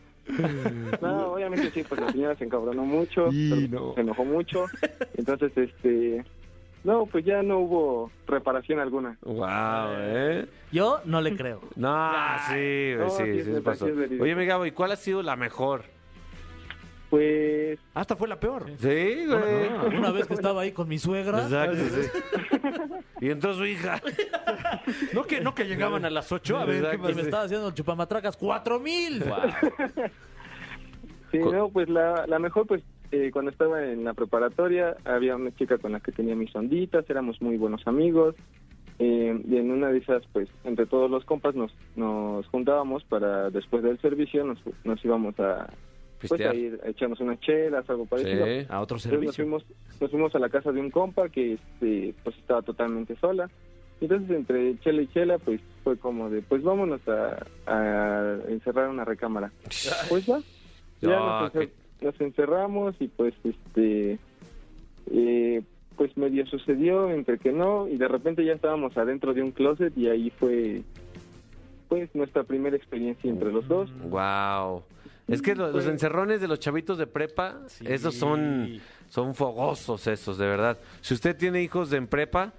Speaker 7: No, obviamente sí, pues la señora se encabronó mucho,
Speaker 3: Y
Speaker 7: se-
Speaker 3: no.
Speaker 7: se enojó mucho. Entonces, este, no, pues ya no hubo reparación alguna.
Speaker 2: Wow, ¿eh?
Speaker 4: Yo no le creo.
Speaker 2: No, sí,
Speaker 7: No,
Speaker 2: sí,
Speaker 7: sí
Speaker 2: sí se pasó.
Speaker 7: sí.
Speaker 2: Oye, mi Gabo, ¿y cuál ha sido la mejor?
Speaker 7: Pues,
Speaker 3: Hasta fue la peor.
Speaker 2: Sí, güey.
Speaker 4: Una vez que estaba ahí con mi suegra.
Speaker 2: Exacto, sí. Y entró su hija.
Speaker 3: No que, no que llegaban a las 8. A ver, ¿qué
Speaker 2: Exacto,
Speaker 4: Y me estaba haciendo el chupamatracas cuatro mil.
Speaker 7: sí,
Speaker 2: Co-
Speaker 7: no, pues la, la mejor, pues eh, cuando estaba en la preparatoria había una chica con la que tenía mis onditas, éramos muy buenos amigos. eh, y en una de esas, pues, entre todos los compas nos, nos juntábamos para después del servicio nos, nos íbamos a, pues, a ir a echarnos unas chelas, algo parecido.
Speaker 2: Sí.
Speaker 3: A otro
Speaker 7: Entonces nos
Speaker 3: servicio.
Speaker 7: fuimos, nos fuimos a la casa de un compa que este, pues estaba totalmente sola. Entonces entre chela y chela pues fue como de pues vámonos a, a encerrar una recámara. Pues va. Ya
Speaker 2: Ah,
Speaker 7: nos, encer- nos encerramos y pues este eh, pues medio sucedió entre que no y de repente ya estábamos adentro de un closet y ahí fue pues nuestra primera experiencia entre los dos.
Speaker 2: Wow. Es que lo- los
Speaker 7: Pues-
Speaker 2: encerrones de los chavitos de prepa, esos son, son fogosos esos, de verdad. Si usted tiene hijos en prepa,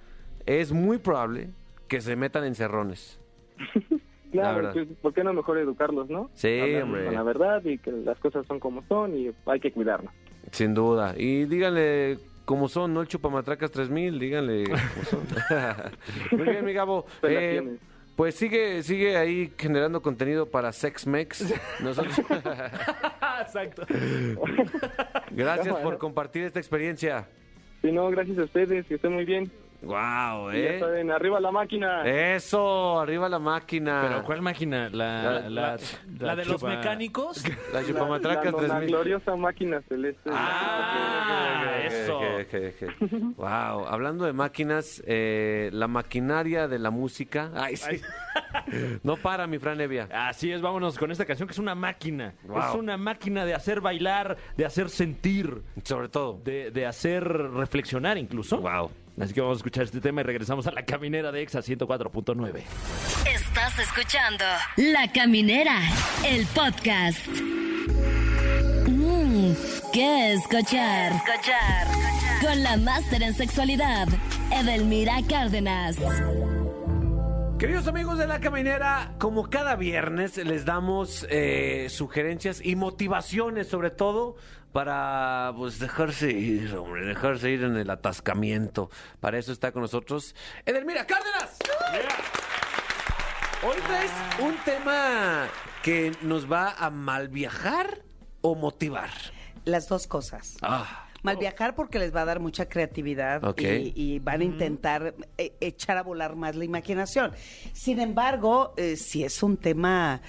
Speaker 2: es muy probable que se metan encerrones. La
Speaker 7: Claro,
Speaker 2: verdad.
Speaker 7: pues, ¿por qué no mejor educarlos, no?
Speaker 2: Sí,
Speaker 7: Hablarles
Speaker 2: hombre.
Speaker 7: Con la verdad y que las cosas son como son y hay que cuidarnos.
Speaker 2: Sin duda. Y díganle cómo son, ¿no? El chupamatracas 3000, díganle cómo son. Muy bien, mi Gabo. Eh, pues sigue, sigue ahí generando contenido para SexMex. Nosotros...
Speaker 4: Exacto.
Speaker 2: Gracias por compartir esta experiencia.
Speaker 7: Si no, gracias a ustedes, que estén muy bien.
Speaker 2: Wow,
Speaker 7: Ya
Speaker 2: ¿eh?
Speaker 7: saben, arriba la máquina.
Speaker 2: Eso, arriba la máquina.
Speaker 3: ¿Pero cuál máquina? La,
Speaker 2: La-
Speaker 3: la,
Speaker 4: La de los
Speaker 3: chupa-
Speaker 4: mecánicos.
Speaker 2: La chupamatracas
Speaker 7: la, la
Speaker 2: 3000.
Speaker 7: gloriosa máquina celeste.
Speaker 3: Ah, eso.
Speaker 2: Wow, hablando de máquinas, eh, la maquinaria de la música. Ay, sí. No para, mi Fran Evia.
Speaker 3: Así es, vámonos con esta canción que es una máquina.
Speaker 2: Wow.
Speaker 3: Es una máquina de hacer bailar, de hacer sentir,
Speaker 2: Sobre todo.
Speaker 3: de, de hacer reflexionar incluso.
Speaker 2: Wow.
Speaker 3: Así que vamos a escuchar este tema y regresamos a la caminera de Exa 104.9.
Speaker 5: Estás escuchando La Caminera, el podcast. Mmm, ¿qué escuchar? Escuchar. Con la máster en sexualidad, Edelmira Cárdenas.
Speaker 2: Queridos amigos de la caminera, como cada viernes les damos eh, sugerencias y motivaciones sobre todo para pues dejarse ir, hombre, dejarse ir en el atascamiento. Para eso está con nosotros Edelmira Cárdenas. Hoy traes un tema que nos va a mal viajar o motivar.
Speaker 8: Las dos cosas.
Speaker 2: Ah,
Speaker 8: Mal viajar porque les va a dar mucha creatividad y, y van a intentar eh, echar a volar más la imaginación. Sin embargo, eh, si es un tema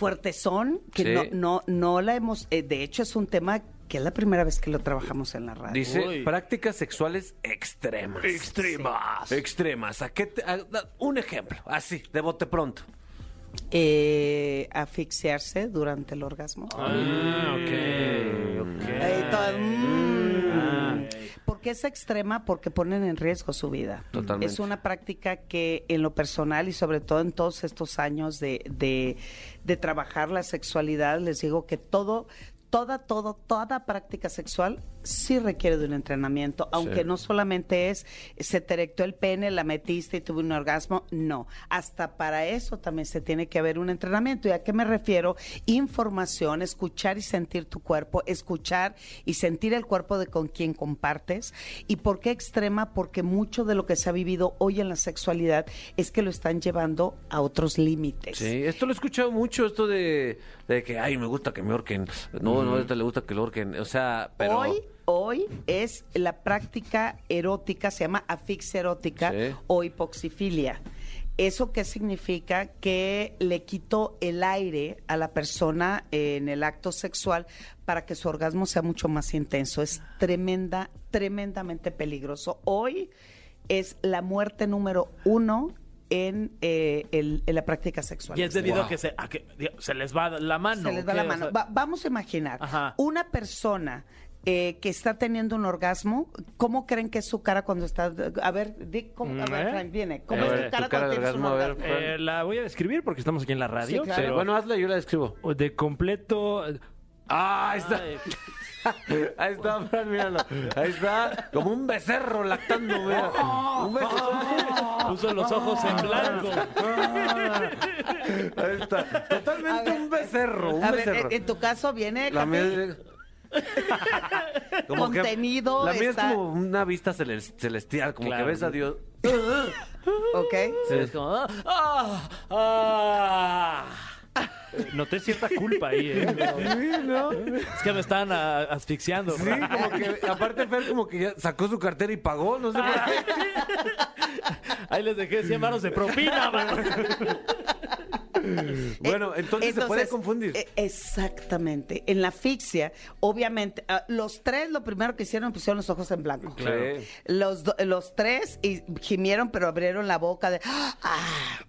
Speaker 8: fuertezón, que
Speaker 2: Sí.
Speaker 8: no, no, no la hemos, eh, de hecho es un tema que es la primera vez que lo trabajamos en la radio.
Speaker 2: dice
Speaker 3: Uy.
Speaker 2: prácticas sexuales extremas.
Speaker 3: Extremas.
Speaker 2: Extremas. ¿A qué te- a- da- un ejemplo, así, de bote pronto.
Speaker 8: Eh, asfixiarse durante el orgasmo.
Speaker 3: Ah, ok, ok.
Speaker 8: Eh, todo-. ¿Por qué es extrema? Porque ponen en riesgo su vida.
Speaker 2: Totalmente.
Speaker 8: Es una práctica que en lo personal y sobre todo en todos estos años de, de, de trabajar la sexualidad, les digo que todo, toda, todo, toda práctica sexual sí requiere de un entrenamiento, aunque no solamente es se te erectó el pene, la metiste y tuve un orgasmo, no. Hasta para eso también se tiene que haber un entrenamiento. ¿Y a qué me refiero? Información, escuchar y sentir tu cuerpo, escuchar y sentir el cuerpo de con quien compartes. ¿Y por qué extrema? Porque mucho de lo que se ha vivido hoy en la sexualidad es que lo están llevando a otros límites.
Speaker 2: Sí, esto lo he escuchado mucho, esto de, de que, ay, me gusta que me orquen. No, no, a esta le gusta que lo orquen. O sea, pero...
Speaker 8: Hoy, hoy es la práctica erótica, se llama asfixia erótica
Speaker 2: Sí.
Speaker 8: o hipoxifilia. ¿Eso qué significa? Que le quito el aire a la persona en el acto sexual para que su orgasmo sea mucho más intenso. Es tremenda, tremendamente peligroso. Hoy es la muerte número uno en, eh, el- en la práctica sexual.
Speaker 4: Y es debido a que se, a que se les va la mano.
Speaker 8: Se les va la mano. Va- vamos a imaginar,
Speaker 4: Ajá.
Speaker 8: una persona eh, que está teniendo un orgasmo, ¿cómo creen que es su cara cuando está? A ver, di, ¿cómo- a ver,
Speaker 3: ¿Eh?
Speaker 8: Frank, viene. ¿Cómo es tu cara
Speaker 2: cara
Speaker 8: cuando tienes un
Speaker 2: orgasmo, a ver,
Speaker 8: orgasmo?
Speaker 3: Eh, la voy a describir porque estamos aquí en la radio.
Speaker 8: Sí, claro.
Speaker 3: pero
Speaker 2: Bueno, hazla, yo la describo.
Speaker 3: de completo.
Speaker 2: Ah, ahí está. Ahí está, Fran, míralo. Ahí está, como un becerro lactando, mira. Un becerro.
Speaker 4: Puso los ojos en blanco.
Speaker 2: Ahí está. Totalmente
Speaker 8: ver,
Speaker 2: un becerro, un
Speaker 8: A ver,
Speaker 2: becerro.
Speaker 8: en, en tu caso viene
Speaker 2: La mía Como que-
Speaker 8: Contenido
Speaker 2: la mía
Speaker 8: está-
Speaker 2: es como una vista celes- celestial, como
Speaker 3: Claro.
Speaker 2: que ves a Dios.
Speaker 8: ¿ok?
Speaker 4: Sí, es como, ah, ah,
Speaker 3: Noté cierta culpa ahí, ¿eh? Pero-
Speaker 4: Es que me están ah, asfixiando.
Speaker 2: Sí, como que, aparte Fer como que ya sacó su cartera y pagó, no sé por qué.
Speaker 4: Ahí les dejé 100 manos de propina, mano.
Speaker 2: Bueno, entonces, se puede confundir.
Speaker 8: eh, exactamente. En la asfixia, obviamente, ah, los tres lo primero que hicieron pusieron los ojos en blanco.
Speaker 2: Claro.
Speaker 8: Los, do- los tres y gimieron, pero abrieron la boca de. ¡Ah!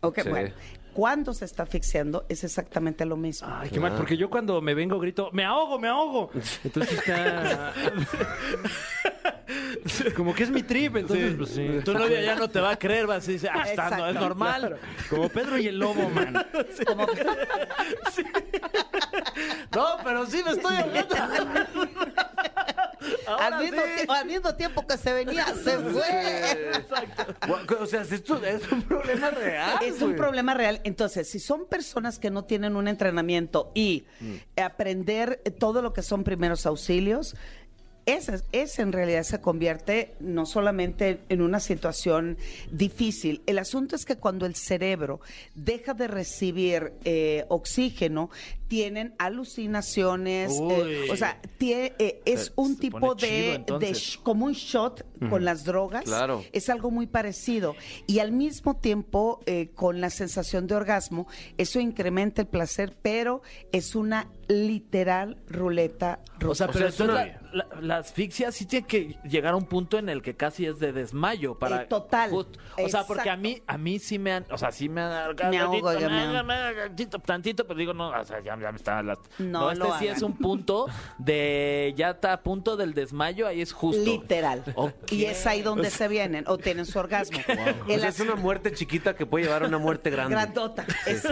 Speaker 8: Ok,
Speaker 2: Sí.
Speaker 8: bueno. Cuando se está asfixiando es exactamente lo mismo.
Speaker 3: Ay, qué mal, porque yo cuando me vengo grito, me ahogo, me ahogo. Entonces está. Como que es mi trip, entonces, pues sí.
Speaker 4: Tu novia ya no te va a creer, vas a decir, ah, está, no, es normal.
Speaker 3: Como Pedro y el lobo, man.
Speaker 8: Como-
Speaker 4: No, pero sí me estoy ahogando.
Speaker 8: Al, mismo tie- al mismo tiempo que se venía, se fue.
Speaker 2: O sea, esto es un problema real.
Speaker 8: Es un problema real. Entonces, si son personas que no tienen un entrenamiento y aprender todo lo que son primeros auxilios, ese, ese en realidad se convierte no solamente en una situación difícil. El asunto es que cuando el cerebro deja de recibir eh, oxígeno, tienen alucinaciones, eh, o sea, tie- eh, es
Speaker 4: Se-
Speaker 8: un
Speaker 4: se
Speaker 8: tipo de,
Speaker 4: chido,
Speaker 8: de
Speaker 4: entonces.
Speaker 8: sh- como un shot con las drogas.
Speaker 2: Claro.
Speaker 8: Es algo muy parecido. Y al mismo tiempo, eh, con la sensación de orgasmo, eso incrementa el placer, pero es una literal ruleta
Speaker 4: O sea,
Speaker 8: rusa.
Speaker 4: pero entonces
Speaker 2: una-
Speaker 4: la, la- la asfixia sí tiene que llegar a un punto en el que casi es de desmayo para
Speaker 8: Eh, total.
Speaker 4: Just- o sea, porque a mí a mí sí me han, o sea, sí me han
Speaker 8: Me ahogo,
Speaker 4: tantito,
Speaker 8: yo me
Speaker 4: me-
Speaker 8: ahogo.
Speaker 4: me- tantito, tantito, pero digo no, o sea, ya, ya me está las-
Speaker 8: No
Speaker 4: este
Speaker 8: lo
Speaker 4: sí
Speaker 8: hagan.
Speaker 4: es un punto de ya está a punto del desmayo, ahí es justo.
Speaker 8: Literal. Y es ahí donde se vienen o tienen su orgasmo.
Speaker 2: O sea, es una muerte chiquita que puede llevar a una muerte grande.
Speaker 8: Grandota. Es-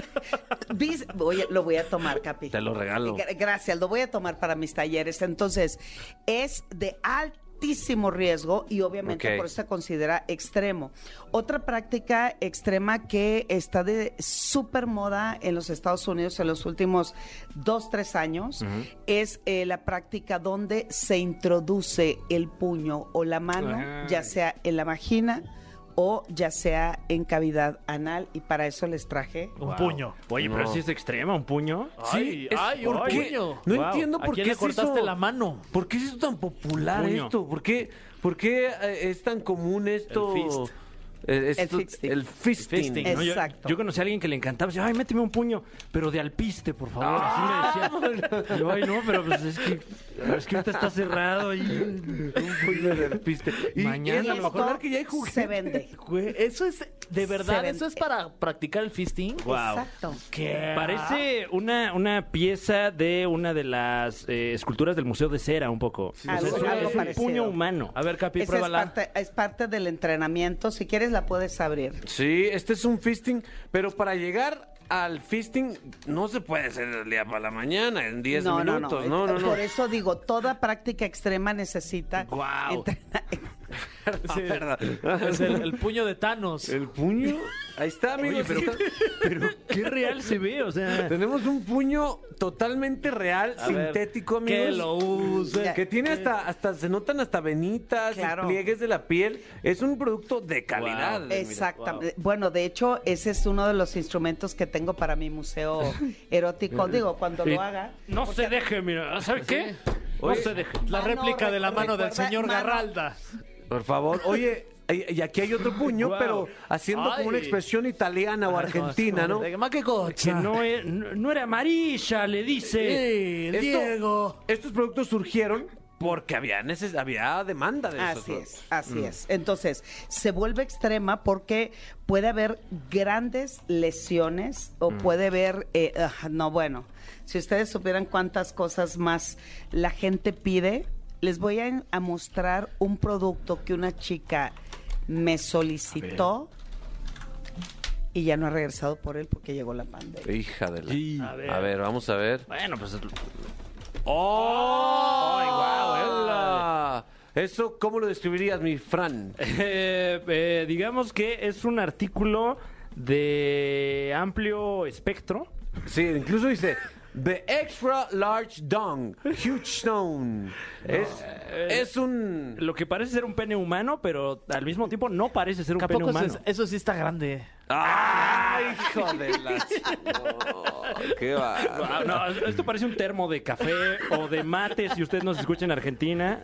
Speaker 8: lo voy a tomar, Capi.
Speaker 2: Te lo regalo.
Speaker 8: Gra- Gracias, lo voy a tomar para mis talleres. Entonces, es de al- altísimo riesgo y obviamente por eso se considera extremo. Otra práctica extrema que está de súper moda en los Estados Unidos en los últimos dos, tres años es eh, la práctica donde se introduce el puño o la mano,
Speaker 3: Ay.
Speaker 8: ya sea en la vagina o ya sea en cavidad anal y para eso les traje
Speaker 4: Un puño.
Speaker 3: Oye, pero
Speaker 2: No.
Speaker 3: si es extrema, un puño.
Speaker 4: Ay,
Speaker 2: es-
Speaker 4: ay,
Speaker 2: ¿por
Speaker 4: un
Speaker 2: qué?
Speaker 4: puño.
Speaker 2: No
Speaker 3: Wow.
Speaker 2: entiendo
Speaker 4: ¿A
Speaker 2: por
Speaker 4: quién
Speaker 2: qué
Speaker 4: le cortaste
Speaker 2: hizo-
Speaker 4: la mano?
Speaker 2: ¿Por qué hizo tan popular
Speaker 3: Puño.
Speaker 2: esto? ¿Por qué, por qué eh, es tan común esto?
Speaker 4: El fist.
Speaker 2: Esto-
Speaker 8: El fisting.
Speaker 2: El fisting.
Speaker 4: fisting.
Speaker 3: No, yo,
Speaker 8: Exacto.
Speaker 3: yo conocí a alguien que le encantaba. Decía, ay, méteme un puño, pero de alpiste, por favor. Así me decía. Yo, ay, no, pero pues es que, es que ahorita está cerrado ahí.
Speaker 2: Un puño del fiste. Y,
Speaker 3: Mañana
Speaker 2: y
Speaker 3: a
Speaker 2: es
Speaker 3: lo mejor
Speaker 2: que ya hay juguetes.
Speaker 8: se vende.
Speaker 4: Eso es, de verdad, eso es para practicar el fisting.
Speaker 3: Wow.
Speaker 8: Exacto.
Speaker 4: ¿Qué?
Speaker 3: Parece una, una pieza de una de las eh, esculturas del Museo de Cera, un poco. O sea,
Speaker 8: Algo-
Speaker 3: es, un-
Speaker 8: algo
Speaker 3: es un
Speaker 8: parecido.
Speaker 3: puño humano.
Speaker 4: A ver, Capi,
Speaker 8: Esa es
Speaker 4: pruébala.
Speaker 8: parte, es parte del entrenamiento. Si quieres la puedes abrir.
Speaker 2: Sí, este es un fisting, pero para llegar al fisting no se puede hacer del día para la mañana, en 10
Speaker 8: no, no,
Speaker 2: minutos.
Speaker 8: no,
Speaker 2: No, no, no.
Speaker 8: Por eso digo, toda práctica extrema necesita
Speaker 3: Guau.
Speaker 4: Sí,
Speaker 2: verdad.
Speaker 4: es el, el puño de Thanos.
Speaker 2: El puño. Ahí está, amigos.
Speaker 3: pero- qué real se ve, o sea.
Speaker 2: Tenemos un puño totalmente real,
Speaker 4: A ver,
Speaker 2: sintético, amigos.
Speaker 4: Que lo use.
Speaker 2: Que tiene hasta, hasta, se notan hasta venitas,
Speaker 8: Claro.
Speaker 2: pliegues de la piel. Es un producto de calidad. mira.
Speaker 8: Exactamente. Bueno, de hecho, ese es uno de los instrumentos que tengo para mi museo erótico. Digo, cuando
Speaker 3: Sí.
Speaker 8: lo haga.
Speaker 3: No se deje, mira. ¿Sabe qué? No
Speaker 2: Oye,
Speaker 3: se deje.
Speaker 4: La
Speaker 8: Mano,
Speaker 4: réplica de la mano del señor
Speaker 8: mano.
Speaker 4: Garralda.
Speaker 2: Por favor. Oye, y aquí hay otro puño, pero haciendo como una expresión italiana o argentina, ¿no?
Speaker 4: Ma que cocha.
Speaker 3: no, es- no, era amarilla, le dice.
Speaker 2: Esto-
Speaker 4: Diego.
Speaker 2: Estos productos surgieron porque había, neces había demanda de esos
Speaker 8: Así es, así es. Entonces, se vuelve extrema porque puede haber grandes lesiones o puede haber, eh, ah, no, bueno, si ustedes supieran cuántas cosas más la gente pide, les voy a, a mostrar un producto que una chica me solicitó y ya no ha regresado por él porque llegó la pandemia.
Speaker 2: Hija de la...
Speaker 3: Sí.
Speaker 2: A ver, vamos a ver.
Speaker 3: Bueno, pues.
Speaker 2: ¡Oh!
Speaker 3: ¡Ay, guau, eh!
Speaker 2: ¡Hola! Eso, ¿cómo lo describirías, mi Fran?
Speaker 3: eh, eh, digamos que es un artículo de amplio espectro.
Speaker 2: Sí, incluso dice The Extra Large Dong, Huge Stone. Es, es un...
Speaker 3: Lo que parece ser un pene humano, pero al mismo tiempo no parece ser un
Speaker 4: ¿A
Speaker 3: pene humano.
Speaker 4: eso, eso sí está grande?
Speaker 2: ¡Ay, hijo de la... Oh, ¡Qué va!
Speaker 3: No, esto parece un termo de café o de mate si usted nos escucha en Argentina.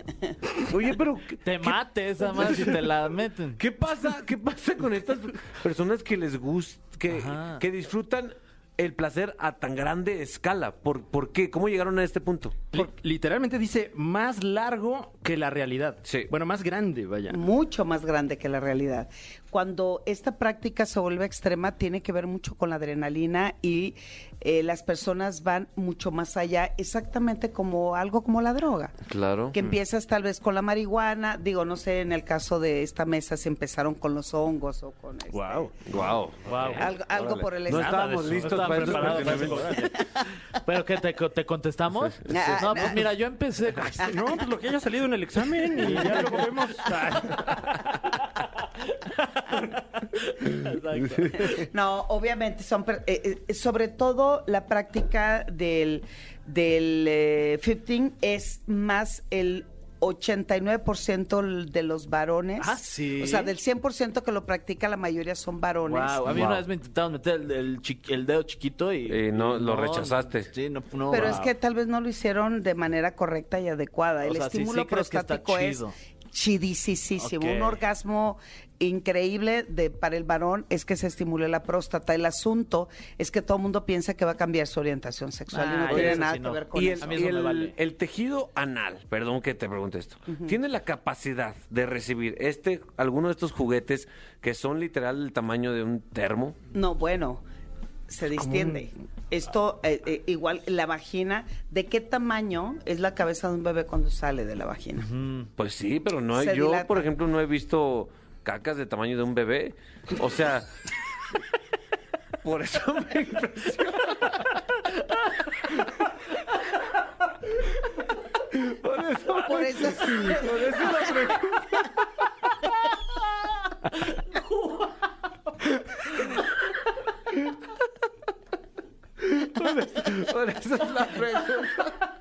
Speaker 2: Oye, pero... ¿qué-
Speaker 4: Te
Speaker 2: qué-
Speaker 4: mates, además, si te la meten.
Speaker 2: ¿Qué pasa? ¿Qué pasa con estas personas que les gusta, que,
Speaker 4: Ajá.
Speaker 2: que disfrutan el placer a tan grande escala? ¿Por, ¿Por qué? ¿Cómo llegaron a este punto?
Speaker 3: Li- literalmente dice más largo que la realidad.
Speaker 2: Sí.
Speaker 3: Bueno, más grande, vaya.
Speaker 8: mucho más grande que la realidad. Cuando esta práctica se vuelve extrema, tiene que ver mucho con la adrenalina y eh, las personas van mucho más allá, exactamente como algo como la droga.
Speaker 2: Claro.
Speaker 8: Que empiezas tal vez con la marihuana, digo, no sé, en el caso de esta mesa si empezaron con los hongos o con este,
Speaker 3: Wow.
Speaker 2: Wow.
Speaker 4: Wow.
Speaker 8: algo, algo por el
Speaker 2: No
Speaker 8: estilo.
Speaker 2: estábamos listos
Speaker 4: estaban
Speaker 2: para
Speaker 4: para programa. ¿Pero qué, te, te contestamos?
Speaker 8: Ah,
Speaker 4: No, pues mira, yo empecé...
Speaker 3: No, pues lo que haya salido en el examen y ya luego vemos.
Speaker 4: Exacto.
Speaker 8: No, obviamente son, eh, eh, sobre todo la práctica del, del eh, 15 es más el 89% de los varones.
Speaker 4: Ah, ¿sí?
Speaker 8: O sea, del 100% que lo practica, la mayoría son varones.
Speaker 4: Wow, a mí
Speaker 2: Wow.
Speaker 4: una vez me intentaron meter el, el chi- el dedo chiquito y...
Speaker 2: Y no, lo rechazaste.
Speaker 4: Sí, no, no,
Speaker 8: Pero
Speaker 4: wow.
Speaker 8: es que tal vez no lo hicieron de manera correcta y adecuada.
Speaker 4: O
Speaker 8: El
Speaker 4: sea, sí,
Speaker 8: estímulo
Speaker 4: sí que está
Speaker 8: prostático es chidisísimo.
Speaker 4: Ok.
Speaker 8: Un orgasmo increíble de, para el varón es que se estimule la próstata. El asunto es que todo el mundo piensa que va a cambiar su orientación sexual y
Speaker 4: Ah,
Speaker 8: no tiene
Speaker 4: eso
Speaker 8: nada
Speaker 4: sí
Speaker 8: que ver con
Speaker 2: Y
Speaker 8: eso.
Speaker 2: el, y
Speaker 4: vale.
Speaker 2: tejido anal, perdón que te pregunte esto, ¿tiene la capacidad de recibir este, alguno de estos juguetes que son literal el tamaño de un termo?
Speaker 8: No, bueno, se distiende. Esto, eh, eh, igual, la vagina, ¿de qué tamaño es la cabeza de un bebé cuando sale de la vagina?
Speaker 2: Pues sí, pero no hay, yo, por ejemplo, no he visto cacas de tamaño de un bebé. O sea, por eso me impresiona. Por eso,
Speaker 8: por eso, sí.
Speaker 2: por eso la pregunta. ver, esa es la pregunta.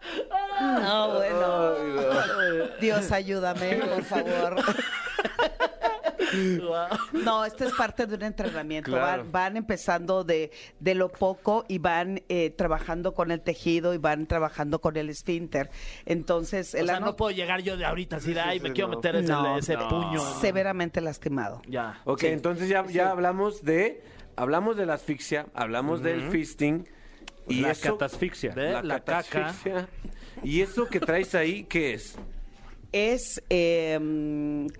Speaker 8: No, bueno.
Speaker 2: Ay, no.
Speaker 8: Dios, ayúdame, por favor. No, esto es parte de un entrenamiento.
Speaker 2: Claro.
Speaker 8: Van, van empezando de, de lo poco y van eh, trabajando con el tejido y van trabajando con el esfínter. Entonces,
Speaker 4: O
Speaker 8: el
Speaker 4: sea,
Speaker 8: ano
Speaker 4: no puedo llegar yo de ahorita así ay, me
Speaker 2: sí,
Speaker 4: quiero
Speaker 2: no.
Speaker 4: meter ese,
Speaker 8: No,
Speaker 4: ese
Speaker 8: no.
Speaker 4: puño.
Speaker 8: severamente lastimado.
Speaker 4: Ya.
Speaker 2: Ok,
Speaker 8: Sí.
Speaker 2: entonces ya, ya hablamos de hablamos de la asfixia, hablamos del fisting y
Speaker 3: la
Speaker 2: eso
Speaker 3: catasfixia.
Speaker 4: De
Speaker 2: la,
Speaker 4: la caca.
Speaker 2: Y eso que traes ahí, ¿qué es?
Speaker 8: Es eh,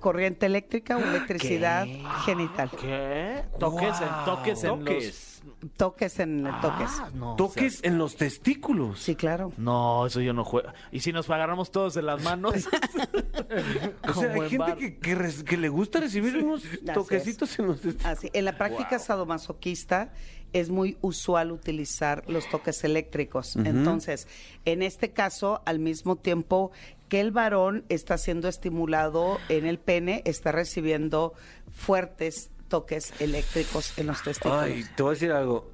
Speaker 8: corriente eléctrica o electricidad genital.
Speaker 4: ¿Qué? Toques en, toques en
Speaker 3: Toques.
Speaker 4: los...
Speaker 8: Toques en toques.
Speaker 4: Ah, no,
Speaker 2: Toques en los testículos.
Speaker 8: Sí, claro.
Speaker 4: No, eso yo no juego. ¿Y si nos agarramos todos de las manos?
Speaker 2: O sea, hay
Speaker 4: en
Speaker 2: gente
Speaker 4: bar.
Speaker 2: que, que res- que le gusta recibir unos toquecitos en los testículos.
Speaker 8: Así, en la práctica sadomasoquista es muy usual utilizar los toques eléctricos. Entonces, en este caso, al mismo tiempo que el varón está siendo estimulado en el pene, está recibiendo fuertes toques eléctricos en los testículos.
Speaker 2: Ay, te voy a decir algo.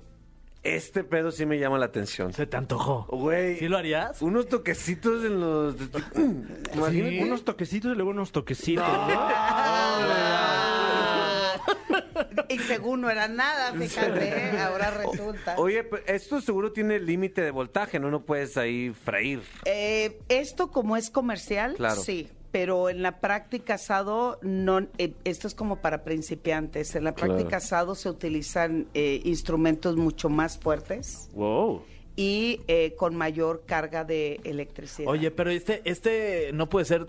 Speaker 2: Este pedo sí me llama la atención.
Speaker 4: Se te antojó.
Speaker 2: Güey.
Speaker 4: ¿Sí lo harías?
Speaker 2: Unos toquecitos en los. Imagínate.
Speaker 3: Unos toquecitos y luego unos toquecitos.
Speaker 8: y según no era nada, fíjate, ahora resulta.
Speaker 2: Oye, pero esto seguro tiene límite de voltaje, ¿no? No puedes ahí freír.
Speaker 8: Eh, esto como es comercial,
Speaker 2: Claro.
Speaker 8: sí, pero en la práctica asado no, eh, esto es como para principiantes. En la
Speaker 2: Claro.
Speaker 8: práctica asado se utilizan eh, instrumentos mucho más fuertes
Speaker 3: Wow.
Speaker 8: y eh, con mayor carga de electricidad.
Speaker 4: Oye, pero este, este no puede ser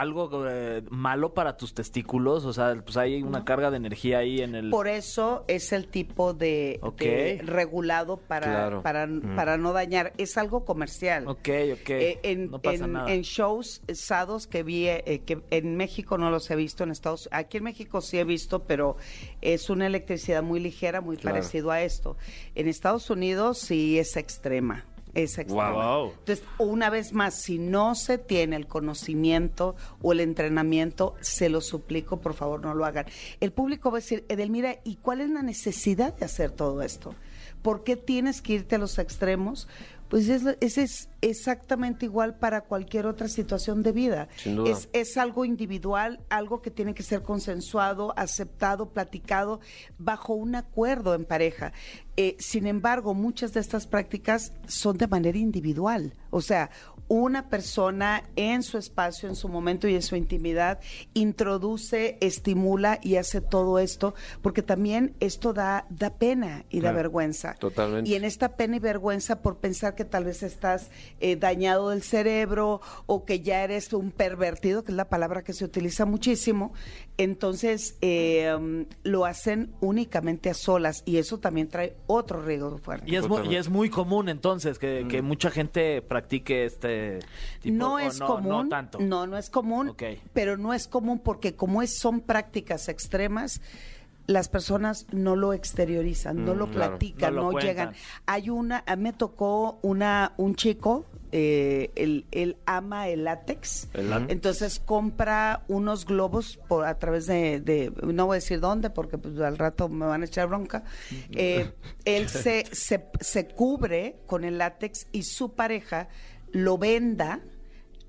Speaker 4: algo eh, malo para tus testículos. O sea, pues hay una carga de energía ahí en el...
Speaker 8: Por eso es el tipo de,
Speaker 4: Ok.
Speaker 8: de regulado para,
Speaker 2: Claro.
Speaker 8: para, para no dañar. Es algo comercial.
Speaker 4: Ok, ok.
Speaker 8: Eh, en,
Speaker 4: no pasa
Speaker 8: en-
Speaker 4: nada.
Speaker 8: en shows sados que vi, eh, que en México no los he visto, en Estados aquí en México sí he visto, pero es una electricidad muy ligera, muy
Speaker 2: Claro.
Speaker 8: parecido a esto. En Estados Unidos sí es extrema. Es extrema.
Speaker 3: Wow.
Speaker 8: Entonces, una vez más, si no se tiene el conocimiento o el entrenamiento, se lo suplico, por favor, no lo hagan. El público va a decir, Edelmira, ¿y cuál es la necesidad de hacer todo esto? ¿Por qué tienes que irte a los extremos? Pues es, es, es exactamente igual para cualquier otra situación de vida.
Speaker 2: Sin duda.
Speaker 8: Es, es algo individual, algo que tiene que ser consensuado, aceptado, platicado, bajo un acuerdo en pareja. Eh, sin embargo, muchas de estas prácticas son de manera individual. O sea, una persona en su espacio, en su momento y en su intimidad, introduce, estimula y hace todo esto, porque también esto da, da pena y da vergüenza.
Speaker 2: Totalmente.
Speaker 8: Y en esta pena y vergüenza por pensar que tal vez estás eh, dañado del cerebro o que ya eres un pervertido, que es la palabra que se utiliza muchísimo, entonces eh, um, lo hacen únicamente a solas y eso también trae otro riesgo fuerte.
Speaker 4: Y es, muy, y
Speaker 2: Totalmente.
Speaker 4: es muy común entonces que, que mucha gente practique este tipo
Speaker 8: no es
Speaker 4: no,
Speaker 8: común,
Speaker 4: No tanto.
Speaker 8: no, no es común, pero no es común porque como es, son prácticas extremas, las personas no lo exteriorizan, no lo
Speaker 2: Mm, claro.
Speaker 8: platican,
Speaker 4: No lo
Speaker 8: llegan. Hay una, a mí me tocó una, un chico, eh, él, él ama el látex,
Speaker 2: El látex.
Speaker 8: entonces compra unos globos por a través de, de- no voy a decir dónde porque pues, al rato me van a echar bronca. Eh, él se, se, se cubre con el látex y su pareja lo venda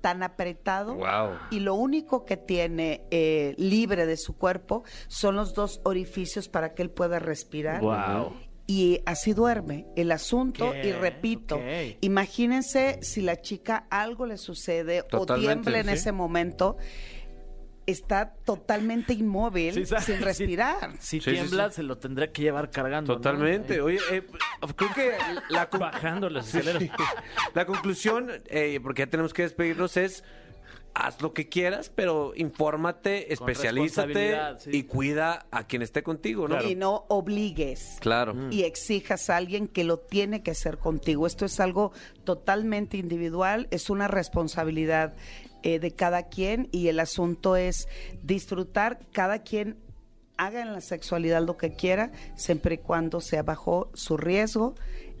Speaker 8: tan apretado
Speaker 2: Wow.
Speaker 8: y lo único que tiene eh, libre de su cuerpo son los dos orificios para que él pueda respirar
Speaker 3: Wow.
Speaker 8: Y así duerme. El asunto,
Speaker 4: ¿Qué?
Speaker 8: y repito, imagínense si la chica algo le sucede
Speaker 2: Totalmente,
Speaker 8: o tiembla en
Speaker 2: sí.
Speaker 8: ese momento, está totalmente inmóvil,
Speaker 4: Sí,
Speaker 8: sin respirar.
Speaker 4: Si
Speaker 2: sí,
Speaker 4: tiembla,
Speaker 2: sí.
Speaker 4: se lo tendré que llevar cargando. ¿no?
Speaker 2: Totalmente. Oye, eh, creo que la,
Speaker 3: Bajando los aceleros.
Speaker 2: la conclusión, eh, porque ya tenemos que despedirnos, es haz lo que quieras, pero infórmate, especialízate
Speaker 4: sí.
Speaker 2: y cuida a quien esté contigo, ¿no?
Speaker 8: Y no obligues.
Speaker 2: Claro.
Speaker 8: y exijas a alguien que lo tiene que hacer contigo. Esto es algo totalmente individual, es una responsabilidad eh, de cada quien y el asunto es disfrutar cada quien haga en la sexualidad lo que quiera, siempre y cuando sea bajo su riesgo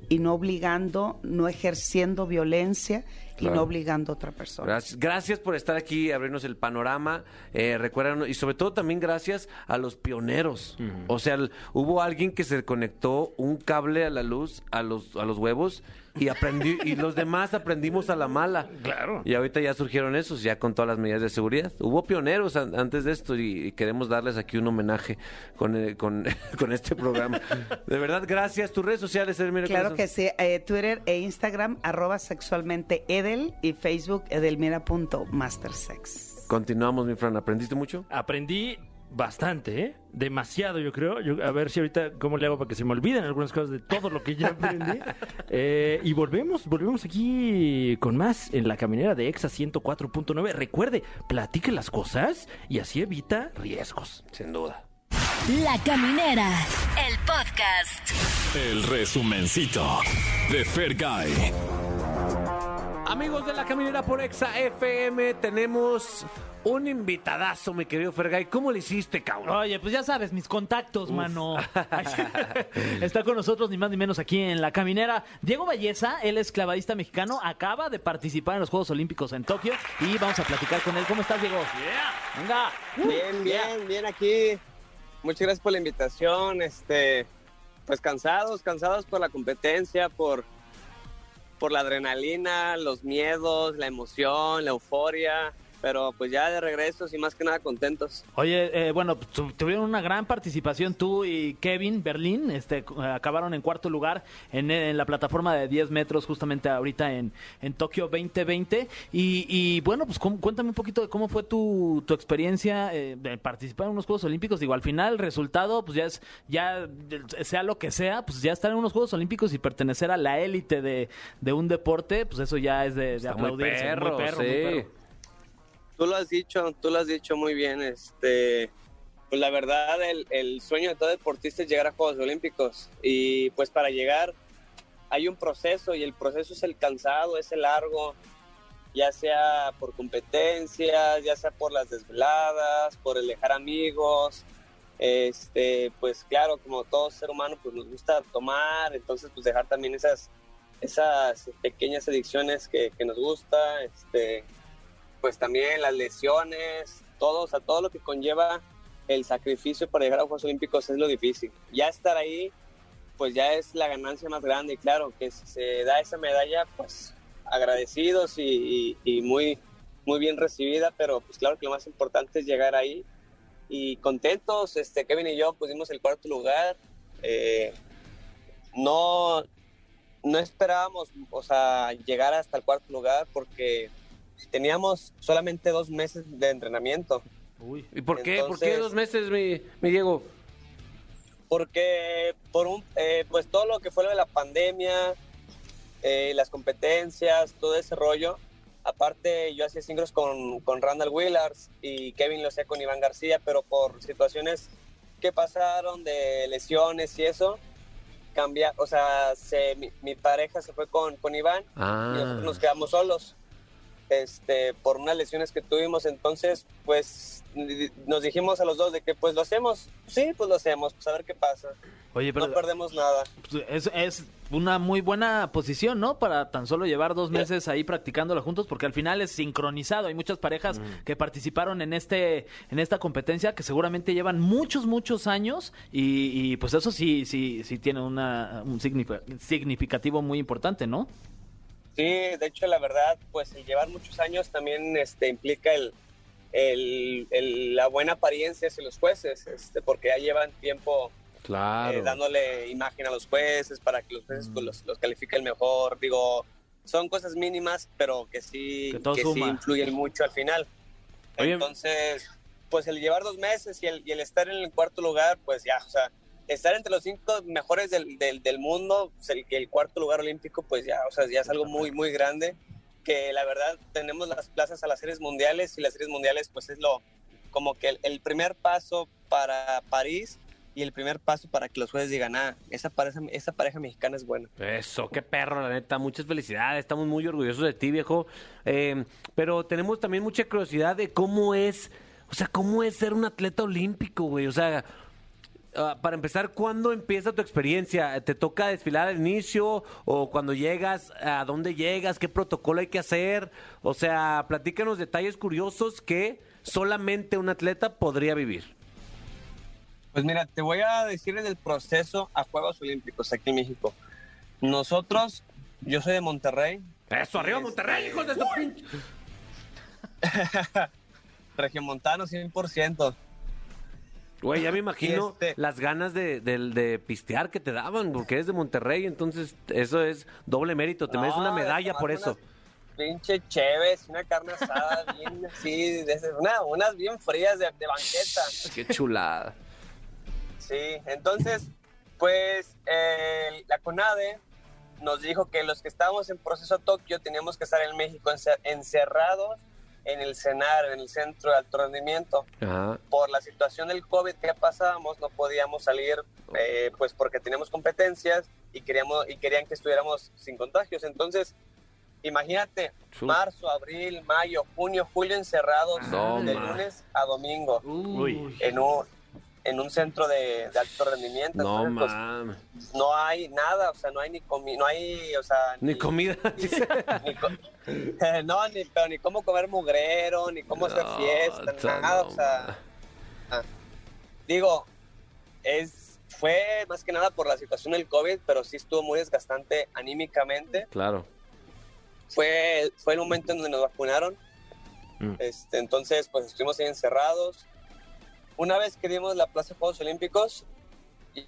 Speaker 8: y no obligando, no ejerciendo violencia y no obligando a otra persona.
Speaker 2: Gracias, gracias por estar aquí, abrirnos el panorama. Eh, recuerdan, y sobre todo también gracias a los pioneros. O sea, el- hubo alguien que se conectó un cable a la luz, a los, a los huevos, y aprendí, y los demás aprendimos a la mala.
Speaker 3: Claro.
Speaker 2: Y ahorita ya surgieron esos, ya con todas las medidas de seguridad. Hubo pioneros an- antes de esto y, y queremos darles aquí un homenaje con, eh, con, con este programa. De verdad, gracias. Tus redes sociales, Edelmira,
Speaker 8: Claro
Speaker 2: ¿cuáles
Speaker 8: que sí, eh, Twitter e Instagram, arroba sexualmente Edel y Facebook edelmira.mastersex.
Speaker 2: Continuamos, mi Fran. ¿Aprendiste mucho?
Speaker 3: Aprendí bastante, ¿eh? Demasiado, yo creo. Yo- a ver si ahorita cómo le hago para que se me olviden algunas cosas de todo lo que ya aprendí. Eh, y volvemos, volvemos aquí con más en la caminera de EXA 104.9. Recuerde, platique las cosas y así evita riesgos.
Speaker 2: Sin duda.
Speaker 5: La Caminera, el podcast.
Speaker 1: El resumencito de Fergay.
Speaker 2: Amigos de la caminera por Exa FM, tenemos un invitadazo, mi querido Fergay. ¿Cómo le hiciste, cabrón?
Speaker 4: Oye, pues ya sabes, mis contactos, mano. Está con nosotros ni más ni menos aquí en La Caminera. Diego Balleza, él es clavadista mexicano, acaba de participar en los Juegos Olímpicos en Tokio y vamos a platicar con él. ¿Cómo estás, Diego? Venga.
Speaker 9: Bien, bien, bien aquí. Muchas gracias por la invitación. Este, pues cansados, cansados por la competencia, por, por la adrenalina, los miedos, la emoción, la euforia. Pero pues ya de regreso y más que nada contentos.
Speaker 4: Oye, eh, bueno, tu- tuvieron una gran participación tú y Kevin Berlín, este, cu- acabaron en cuarto lugar en, en la plataforma de 10 metros justamente ahorita en, en Tokio 2020. Y, y, bueno, pues cuéntame un poquito de cómo fue tu, tu experiencia eh, de participar en unos Juegos Olímpicos. Digo, al final el resultado, pues ya es, ya eh, sea lo que sea, pues ya estar en unos Juegos Olímpicos y pertenecer a la élite de, de un deporte, pues eso ya es de, de
Speaker 2: Está muy
Speaker 4: aplaudirse.
Speaker 2: perro,
Speaker 4: muy perro, muy
Speaker 2: sí.
Speaker 4: perro.
Speaker 9: Tú lo has dicho, tú lo has dicho muy bien. Este, pues la verdad, el, sueño de todo deportista es llegar a Juegos Olímpicos. Y pues para llegar hay un proceso y el proceso es el cansado, es el largo, ya sea por competencias, ya sea por las desveladas, por el amigos. Este, pues claro, como todo ser humano, pues nos gusta tomar, entonces pues dejar también esas, esas pequeñas adicciones que, que nos gusta, este, pues también las lesiones, todo, o todo lo que conlleva el sacrificio para llegar a Juegos Olímpicos es lo difícil. Ya estar ahí, pues ya es la ganancia más grande y claro, que si se da esa medalla, pues agradecidos y muy, muy bien recibida, pero pues claro que lo más importante es llegar ahí y contentos, este, Kevin y yo pusimos el cuarto lugar, eh, no, no esperábamos, o sea, llegar hasta el cuarto lugar porque teníamos solamente dos meses de entrenamiento.
Speaker 2: ¿Y por qué? ¿Por qué dos meses, mi, mi Diego?
Speaker 9: Porque por un, eh, pues todo lo que fue lo de la pandemia, eh, las competencias, todo ese rollo. Aparte, yo hacía singles con, con Randall Willars y Kevin lo hacía con Iván García, pero por situaciones que pasaron de lesiones y eso, cambia, o sea, se, mi, mi pareja se fue con, con Iván y nosotros nos quedamos solos este, por unas lesiones que tuvimos. Entonces, pues nos dijimos a los dos de que pues lo hacemos. Sí, pues lo hacemos, pues a ver qué pasa.
Speaker 4: Oye, pero
Speaker 9: No perdemos nada.
Speaker 4: Pues, Es, es una muy buena posición, ¿no? Para tan solo llevar dos meses ahí practicándolo juntos, porque al final es sincronizado. Hay muchas parejas que participaron en este en esta competencia que seguramente llevan muchos, muchos años y, y, pues eso sí, sí, sí tiene una, un signifi- significativo muy importante, ¿no?
Speaker 9: Sí, de hecho, la verdad, pues el llevar muchos años también este, implica el, el- el- la buena apariencia hacia los jueces, este, porque ya llevan tiempo
Speaker 2: Claro.
Speaker 9: eh, dándole imagen a los jueces para que los jueces pues, los, los califiquen mejor. Digo, son cosas mínimas, pero que sí,
Speaker 4: Que
Speaker 9: sí influyen mucho al final.
Speaker 2: Oye.
Speaker 9: Entonces, pues el llevar dos meses y el, y el estar en el cuarto lugar, pues ya, o sea, estar entre los cinco mejores del, del, del mundo, el, el cuarto lugar olímpico, pues ya, o sea, ya es algo muy, muy grande. Que la verdad tenemos las plazas a las series mundiales y las series mundiales, pues es lo como que el, el primer paso para París y el primer paso para que los jueces digan, ah, esa pareja, esa pareja mexicana es buena.
Speaker 2: Eso, qué perro, la neta. Muchas felicidades. Estamos muy orgullosos de ti, viejo. Eh, pero tenemos también mucha curiosidad de cómo es, o sea, cómo es ser un atleta olímpico, güey. O sea, ah, para empezar, ¿cuándo empieza tu experiencia? ¿Te toca desfilar al inicio o cuando llegas, a dónde llegas, qué protocolo hay que hacer? O sea, platícanos detalles curiosos que solamente un atleta podría vivir.
Speaker 9: Pues mira, te voy a decir en el proceso a Juegos Olímpicos aquí en México. Nosotros, yo soy de Monterrey.
Speaker 2: Eso, arriba
Speaker 9: Este-
Speaker 2: Monterrey, hijos de su pinche.
Speaker 9: Regiomontano 100%.
Speaker 2: Güey, ya me imagino
Speaker 9: Este-
Speaker 2: las ganas de, de- de pistear que te daban, porque eres de Monterrey, entonces eso es doble mérito, te mereces una
Speaker 9: No,
Speaker 2: medalla por eso.
Speaker 9: Pinche chéves, una carne asada bien así, una- unas bien frías de, de banqueta.
Speaker 2: Qué chulada.
Speaker 9: Sí, entonces, pues eh, la CONADE nos dijo que los que estábamos en proceso Tokio teníamos que estar en México ence- encerrados en el CENAR, en el Centro de Alto Rendimiento.
Speaker 2: Ajá.
Speaker 9: Por la situación del COVID que pasábamos, no podíamos salir, eh, pues porque teníamos competencias y, queríamos, y querían que estuviéramos sin contagios. Entonces, imagínate, marzo, abril, mayo, junio, julio encerrados
Speaker 2: No,
Speaker 9: de lunes a domingo
Speaker 3: Uy.
Speaker 9: en un, en un centro de, de alto rendimiento.
Speaker 2: No
Speaker 9: Entonces, pues,
Speaker 2: mames.
Speaker 9: no hay nada, o sea, no hay ni comi no hay, o sea,
Speaker 2: Ni comida.
Speaker 9: ni co- no, ni, pero ni cómo comer mugrero, ni cómo hacer
Speaker 2: No,
Speaker 9: fiesta,
Speaker 2: ta-
Speaker 9: nada,
Speaker 2: no,
Speaker 9: o sea, ah. digo, es, fue más que nada por la situación del COVID, pero sí estuvo muy desgastante anímicamente.
Speaker 2: Claro.
Speaker 9: Fue, fue el momento en donde nos vacunaron,
Speaker 3: Mm.
Speaker 9: este, entonces pues estuvimos ahí encerrados. Una vez que dimos la plaza de Juegos Olímpicos,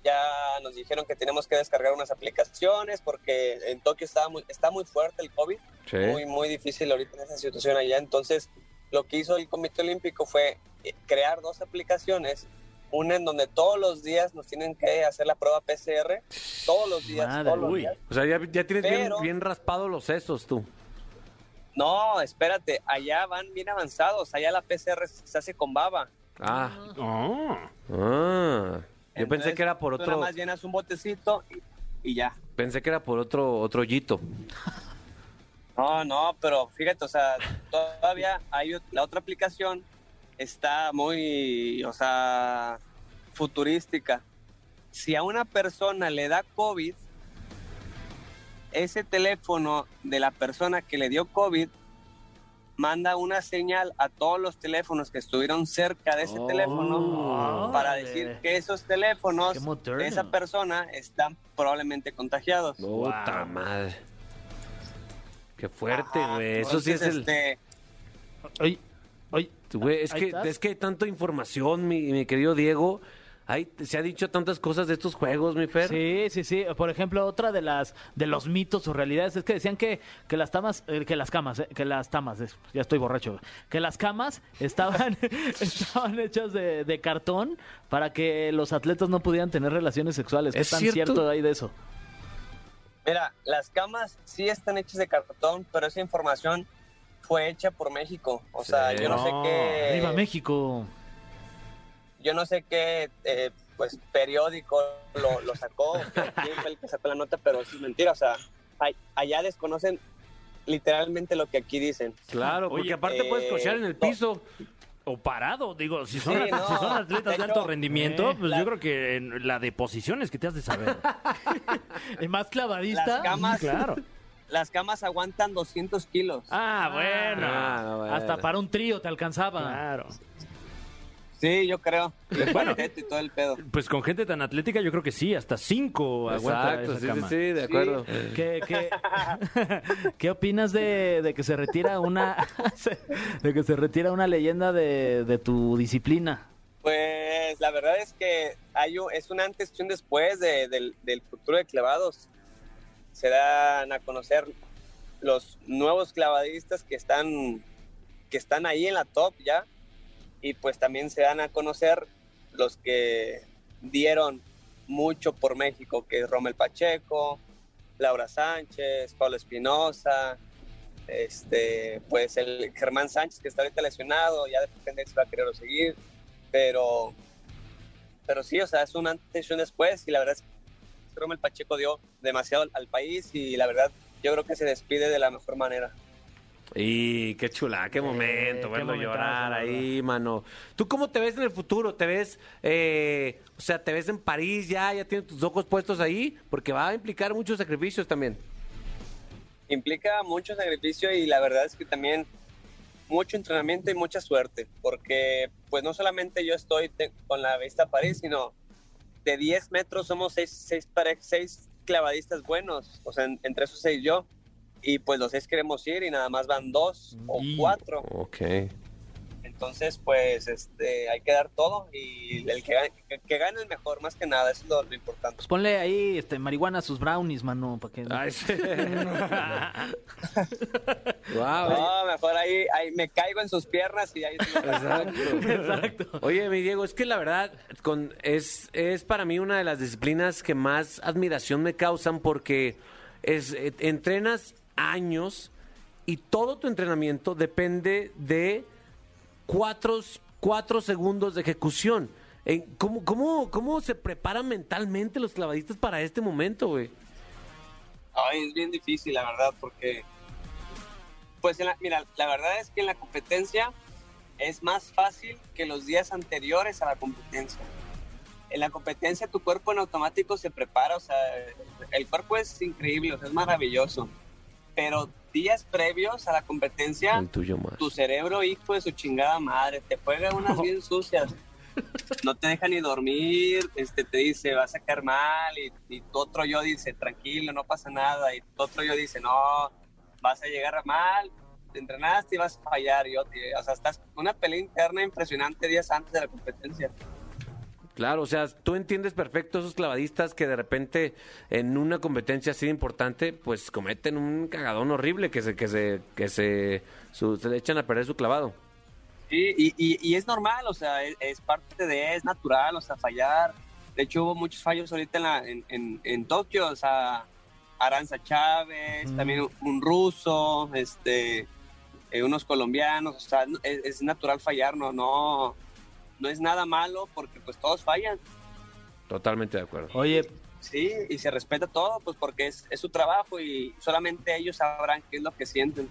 Speaker 9: ya nos dijeron que tenemos que descargar unas aplicaciones porque en Tokio estaba muy, está muy fuerte el COVID
Speaker 2: Sí.
Speaker 9: muy, muy difícil ahorita en esa situación allá. Entonces, lo que hizo el Comité Olímpico fue eh, crear dos aplicaciones. Una en donde todos los días nos tienen que hacer la prueba PCR. Todos los días.
Speaker 4: Madre,
Speaker 9: todos los
Speaker 3: uy.
Speaker 9: días.
Speaker 2: O sea, ya, ya tienes bien,
Speaker 9: Pero-
Speaker 2: bien raspados los sesos tú.
Speaker 9: No, espérate. Allá van bien avanzados. Allá la PCR se hace con baba.
Speaker 2: Ah.
Speaker 3: Oh.
Speaker 2: Ah. Yo pensé que era por
Speaker 9: tú nada
Speaker 2: otro.
Speaker 9: más llenas un botecito y, y ya.
Speaker 2: Pensé que era por otro otro hoyito.
Speaker 9: No, no, pero fíjate, o sea, todavía hay la otra aplicación está muy, o sea, futurística. Si a una persona le da COVID, ese teléfono de la persona que le dio COVID manda una señal a todos los teléfonos que estuvieron cerca de ese
Speaker 2: Oh.
Speaker 9: teléfono para
Speaker 4: Órale.
Speaker 9: decir que esos teléfonos de esa persona están probablemente contagiados.
Speaker 2: Puta madre. Qué fuerte, güey. Eso sí es el.
Speaker 9: este,
Speaker 4: Oye, oye,
Speaker 2: Güey, es que, es que hay tanta información, mi, mi querido Diego. Hay, se ha dicho tantas cosas de estos juegos, mi Fer.
Speaker 4: Sí, sí, sí. Por ejemplo, otra de las de los mitos o realidades es que decían que, que las tamas, eh, que las camas, eh, que las tamas, ya estoy borracho, que las camas estaban, estaban hechas de, de cartón para que los atletas no pudieran tener relaciones sexuales. ¿Qué
Speaker 2: ¿Es
Speaker 4: tan
Speaker 2: cierto?
Speaker 4: cierto hay de eso?
Speaker 9: Mira, las camas sí están hechas de cartón, pero esa información fue hecha por México. O sea,
Speaker 2: Sí.
Speaker 9: yo no, sé qué.
Speaker 4: Arriba México.
Speaker 9: Yo no sé qué eh, pues periódico lo, lo sacó, quién fue el que sacó la nota, pero eso es mentira. O sea, ay- allá desconocen literalmente lo que aquí dicen.
Speaker 2: Claro, porque
Speaker 3: Oye,
Speaker 2: aparte puedes
Speaker 9: eh,
Speaker 2: cochear en el
Speaker 9: no.
Speaker 2: piso.
Speaker 3: O parado, digo, si son,
Speaker 9: Sí, no,
Speaker 3: si son atletas de, alto
Speaker 9: hecho,
Speaker 3: rendimiento,
Speaker 4: eh,
Speaker 3: pues
Speaker 9: la-
Speaker 3: yo creo que en la de posiciones que te has de saber.
Speaker 4: ¿Y más clavadista?
Speaker 9: Las camas,
Speaker 3: claro.
Speaker 9: las camas aguantan 200 kilos.
Speaker 3: Ah, bueno.
Speaker 2: Ah, no, bueno.
Speaker 4: Hasta para un trío te alcanzaba.
Speaker 3: Claro.
Speaker 9: Sí, yo creo. El
Speaker 3: Bueno.
Speaker 9: y todo el pedo.
Speaker 3: Pues con gente tan atlética, yo creo que sí, hasta cinco aguanta
Speaker 2: Exacto,
Speaker 3: esa
Speaker 2: sí, sí,
Speaker 3: cama.
Speaker 2: sí, de acuerdo.
Speaker 4: ¿Qué, qué, qué opinas de, de que se retira una de que se retira una leyenda de, de tu disciplina?
Speaker 9: Pues la verdad es que hay un- es un antes y un después de- del, del futuro de clavados. Se dan a conocer los nuevos clavadistas que están, que están ahí en la top ya. Y pues también se dan a conocer los que dieron mucho por México, que es Rommel Pacheco, Laura Sánchez, Pablo Espinosa, este, pues el Germán Sánchez que está ahorita lesionado, ya depende si va a querer seguir pero pero sí, o sea, es un antes y un después y la verdad es que Rommel Pacheco dio demasiado al país y la verdad yo creo que se despide de la mejor manera.
Speaker 2: Y qué chula, qué momento,
Speaker 4: qué
Speaker 2: verlo llorar ahí, mano. ¿Tú cómo te ves en el futuro? ¿Te ves, eh, o sea, te ves en París ya, ya tienes tus ojos puestos ahí? Porque va a implicar muchos sacrificios también.
Speaker 9: implica mucho sacrificio y la verdad es que también mucho entrenamiento y mucha suerte, porque pues no solamente yo estoy te- con la vista a París, sino de 10 metros somos 6 seis, seis clavadistas buenos, o sea, en- entre esos 6 yo, y pues los 6 queremos ir y nada más van 2 o
Speaker 3: Y-
Speaker 9: 4,
Speaker 2: Ok.
Speaker 9: entonces pues este hay que dar todo y el que, gane- que, que gane el mejor, más que nada, eso es lo, lo importante.
Speaker 4: Pues ponle ahí este, marihuana a sus brownies, mano, para que...
Speaker 2: Ay, sí. Wow.
Speaker 9: No, mejor ahí, ahí me caigo en sus piernas y ahí sí.
Speaker 2: Exacto. Oye, mi Diego, es que la verdad con, es, es para mí una de las disciplinas que más admiración me causan porque es, eh, entrenas años y todo tu entrenamiento depende de cuatro, cuatro segundos de ejecución. ¿Cómo, cómo, ¿Cómo se preparan mentalmente los clavadistas para este momento, güey?
Speaker 9: Ay, es bien difícil, la verdad, porque, pues, en la- mira, la verdad es que en la competencia es más fácil que los días anteriores a la competencia. En la competencia tu cuerpo en automático se prepara, o sea, el cuerpo es increíble, o sea, es maravilloso. Pero días previos a la competencia,
Speaker 2: El tuyo más.
Speaker 9: tu cerebro, hijo de su chingada madre, te juega unas bien sucias. No te deja ni dormir, este, te dice, vas a caer mal, y, y tu otro yo dice, tranquilo, no pasa nada, y tu otro yo dice, no, vas a llegar mal, te entrenaste y vas a fallar, y, otro- y, o sea, estás una pelea interna impresionante días antes de la competencia.
Speaker 2: Claro, o sea, tú entiendes perfecto esos clavadistas que de repente en una competencia así de importante, pues cometen un cagadón horrible que se, que se, que se, su- se le echan a perder su clavado.
Speaker 9: Sí, y, y, y es normal, o sea, es, es parte de, es natural, o sea, fallar. De hecho, hubo muchos fallos ahorita en, la, en, en, en Tokio, o sea, Aranza Chávez, también un, un ruso, este, eh, unos colombianos, o sea, es, es natural fallar, no, no, no es nada malo porque pues todos fallan,
Speaker 2: Totalmente de acuerdo.
Speaker 4: Oye,
Speaker 9: sí, y se respeta todo, pues porque es, es su trabajo y solamente ellos sabrán qué es lo que sienten.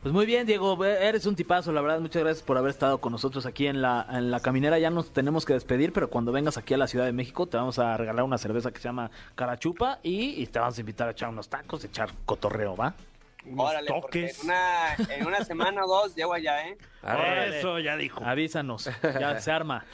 Speaker 4: Pues muy bien, Diego, eres un tipazo, la verdad, muchas gracias por haber estado con nosotros aquí en la, en la caminera. Ya nos tenemos que despedir, pero cuando vengas aquí a la Ciudad de México te vamos a regalar una cerveza que se llama Carachupa y, y te vamos a invitar a echar unos tacos, a echar cotorreo, ¿va?
Speaker 9: Órale, porque en una, en una semana o dos llego allá, ¿eh?
Speaker 3: Eso ya dijo.
Speaker 4: Avísanos, ya se arma.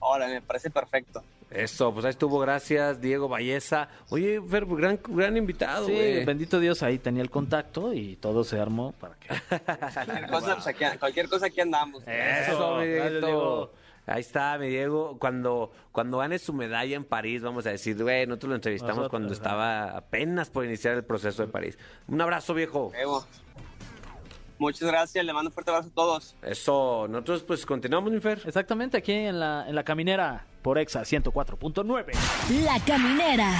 Speaker 9: Órale, me parece perfecto.
Speaker 2: Eso, pues ahí estuvo, gracias, Diego Valleza. Oye, Fer, gran, gran invitado,
Speaker 4: Sí,
Speaker 2: güey.
Speaker 4: bendito Dios, ahí tenía el contacto y todo se armó para que...
Speaker 9: Cualquier cosa, pues, aquí, cualquier cosa aquí andamos.
Speaker 2: Eso, Dieguito.
Speaker 4: Diego.
Speaker 2: Ahí está, mi Diego. Cuando, cuando gane su medalla en París, vamos a decir, güey, nosotros lo entrevistamos
Speaker 4: Nosotros,
Speaker 2: cuando
Speaker 4: ajá.
Speaker 2: estaba apenas por iniciar el proceso de París. Un abrazo, viejo.
Speaker 9: Evo. Muchas gracias, le mando un fuerte abrazo a todos.
Speaker 2: Eso, nosotros pues continuamos, mi Fer.
Speaker 4: Exactamente, aquí en la, en la caminera por Exa 104.9.
Speaker 5: La Caminera,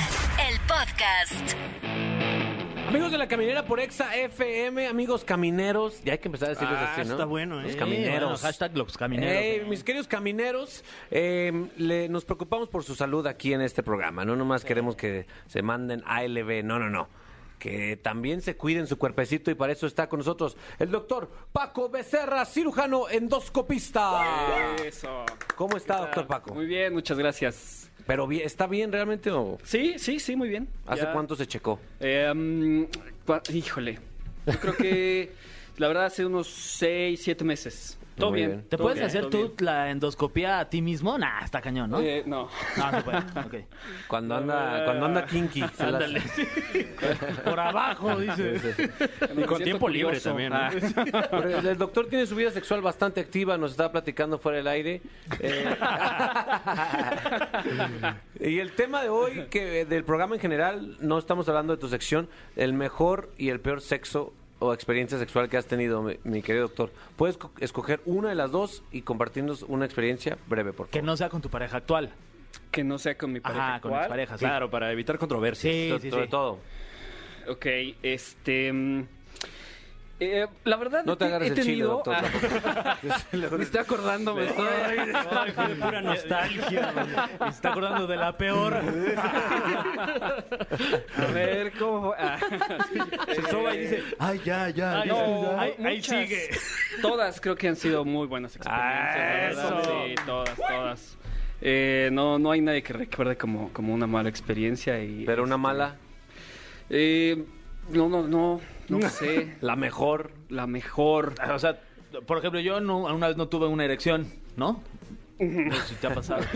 Speaker 5: el podcast.
Speaker 2: Amigos de la caminera por Exa FM, amigos camineros, ya hay que empezar a decirles
Speaker 3: Ah,
Speaker 2: así, ¿no?
Speaker 3: está bueno, ¿eh?
Speaker 2: Los camineros.
Speaker 4: bueno, hashtag los camineros.
Speaker 2: Mis queridos camineros, eh, le- nos preocupamos por su salud aquí en este programa. No nomás queremos que se manden ALB, no, no, no. Que también se cuiden su cuerpecito y para eso está con nosotros el doctor Paco Becerra, cirujano endoscopista.
Speaker 10: Eso.
Speaker 2: ¿Cómo está, doctor Paco?
Speaker 10: Muy bien, muchas gracias.
Speaker 2: Pero bien, ¿está bien realmente o
Speaker 10: Sí, sí, sí, muy bien.
Speaker 2: hace
Speaker 10: Ya-
Speaker 2: cuánto se checó?
Speaker 10: Eh, mm, cua- híjole, yo creo que la verdad hace unos 6, 7 meses. Todo
Speaker 2: Muy
Speaker 10: bien.
Speaker 2: bien.
Speaker 4: ¿Te
Speaker 10: todo
Speaker 4: puedes
Speaker 10: bien,
Speaker 4: hacer
Speaker 10: todo
Speaker 4: tú
Speaker 10: bien.
Speaker 4: la endoscopia a ti mismo? Nah, está cañón, ¿no?
Speaker 10: Eh, no.
Speaker 4: No, no puede. Ok.
Speaker 2: Cuando anda, cuando anda kinky.
Speaker 4: Ándale. Por abajo, dice.
Speaker 10: Me
Speaker 3: con tiempo libre
Speaker 10: curioso.
Speaker 3: también, ¿no?
Speaker 10: Ah.
Speaker 2: El doctor tiene su vida sexual bastante activa, nos estaba platicando fuera del aire. Eh, y el tema de hoy, que del programa en general, no estamos hablando de tu sección, el mejor y el peor sexo o experiencia sexual que has tenido, mi, mi querido doctor. Puedes co- escoger una de las dos y compartirnos una experiencia breve, por favor.
Speaker 4: Que no sea con tu pareja actual.
Speaker 10: Que no sea con mi pareja.
Speaker 4: Ajá, con
Speaker 10: actual.
Speaker 4: tus parejas. sí.
Speaker 3: Claro, para evitar controversias.
Speaker 4: Sí,
Speaker 2: So-
Speaker 4: sí,
Speaker 2: sobre
Speaker 4: sí.
Speaker 2: todo.
Speaker 10: Ok, este. Eh, la verdad,
Speaker 2: No te
Speaker 10: he-
Speaker 2: agarres
Speaker 10: he
Speaker 2: el chile,
Speaker 10: tenido...
Speaker 2: doctor.
Speaker 10: Ah, me estoy acordando, me estoy...
Speaker 3: Ay, fue de pura nostalgia.
Speaker 4: Se está acordando de la peor.
Speaker 10: A ver, ¿cómo? Ah,
Speaker 3: Se soba y dice, ay, ya, ya.
Speaker 4: Ay,
Speaker 3: ya.
Speaker 10: no,
Speaker 4: ahí- sigue.
Speaker 10: Todas creo que han sido muy buenas experiencias.
Speaker 4: Ah,
Speaker 10: la verdad.
Speaker 4: eso.
Speaker 10: Sí, todas, todas. Eh, no, no hay nadie que recuerde como, como una mala experiencia. Y,
Speaker 2: Pero una
Speaker 10: este,
Speaker 2: mala,
Speaker 10: Eh, no, no, no, no sé.
Speaker 2: la mejor.
Speaker 10: La mejor.
Speaker 4: O sea, por ejemplo, yo no, una vez no tuve una erección, ¿no? No sé si te ha pasado.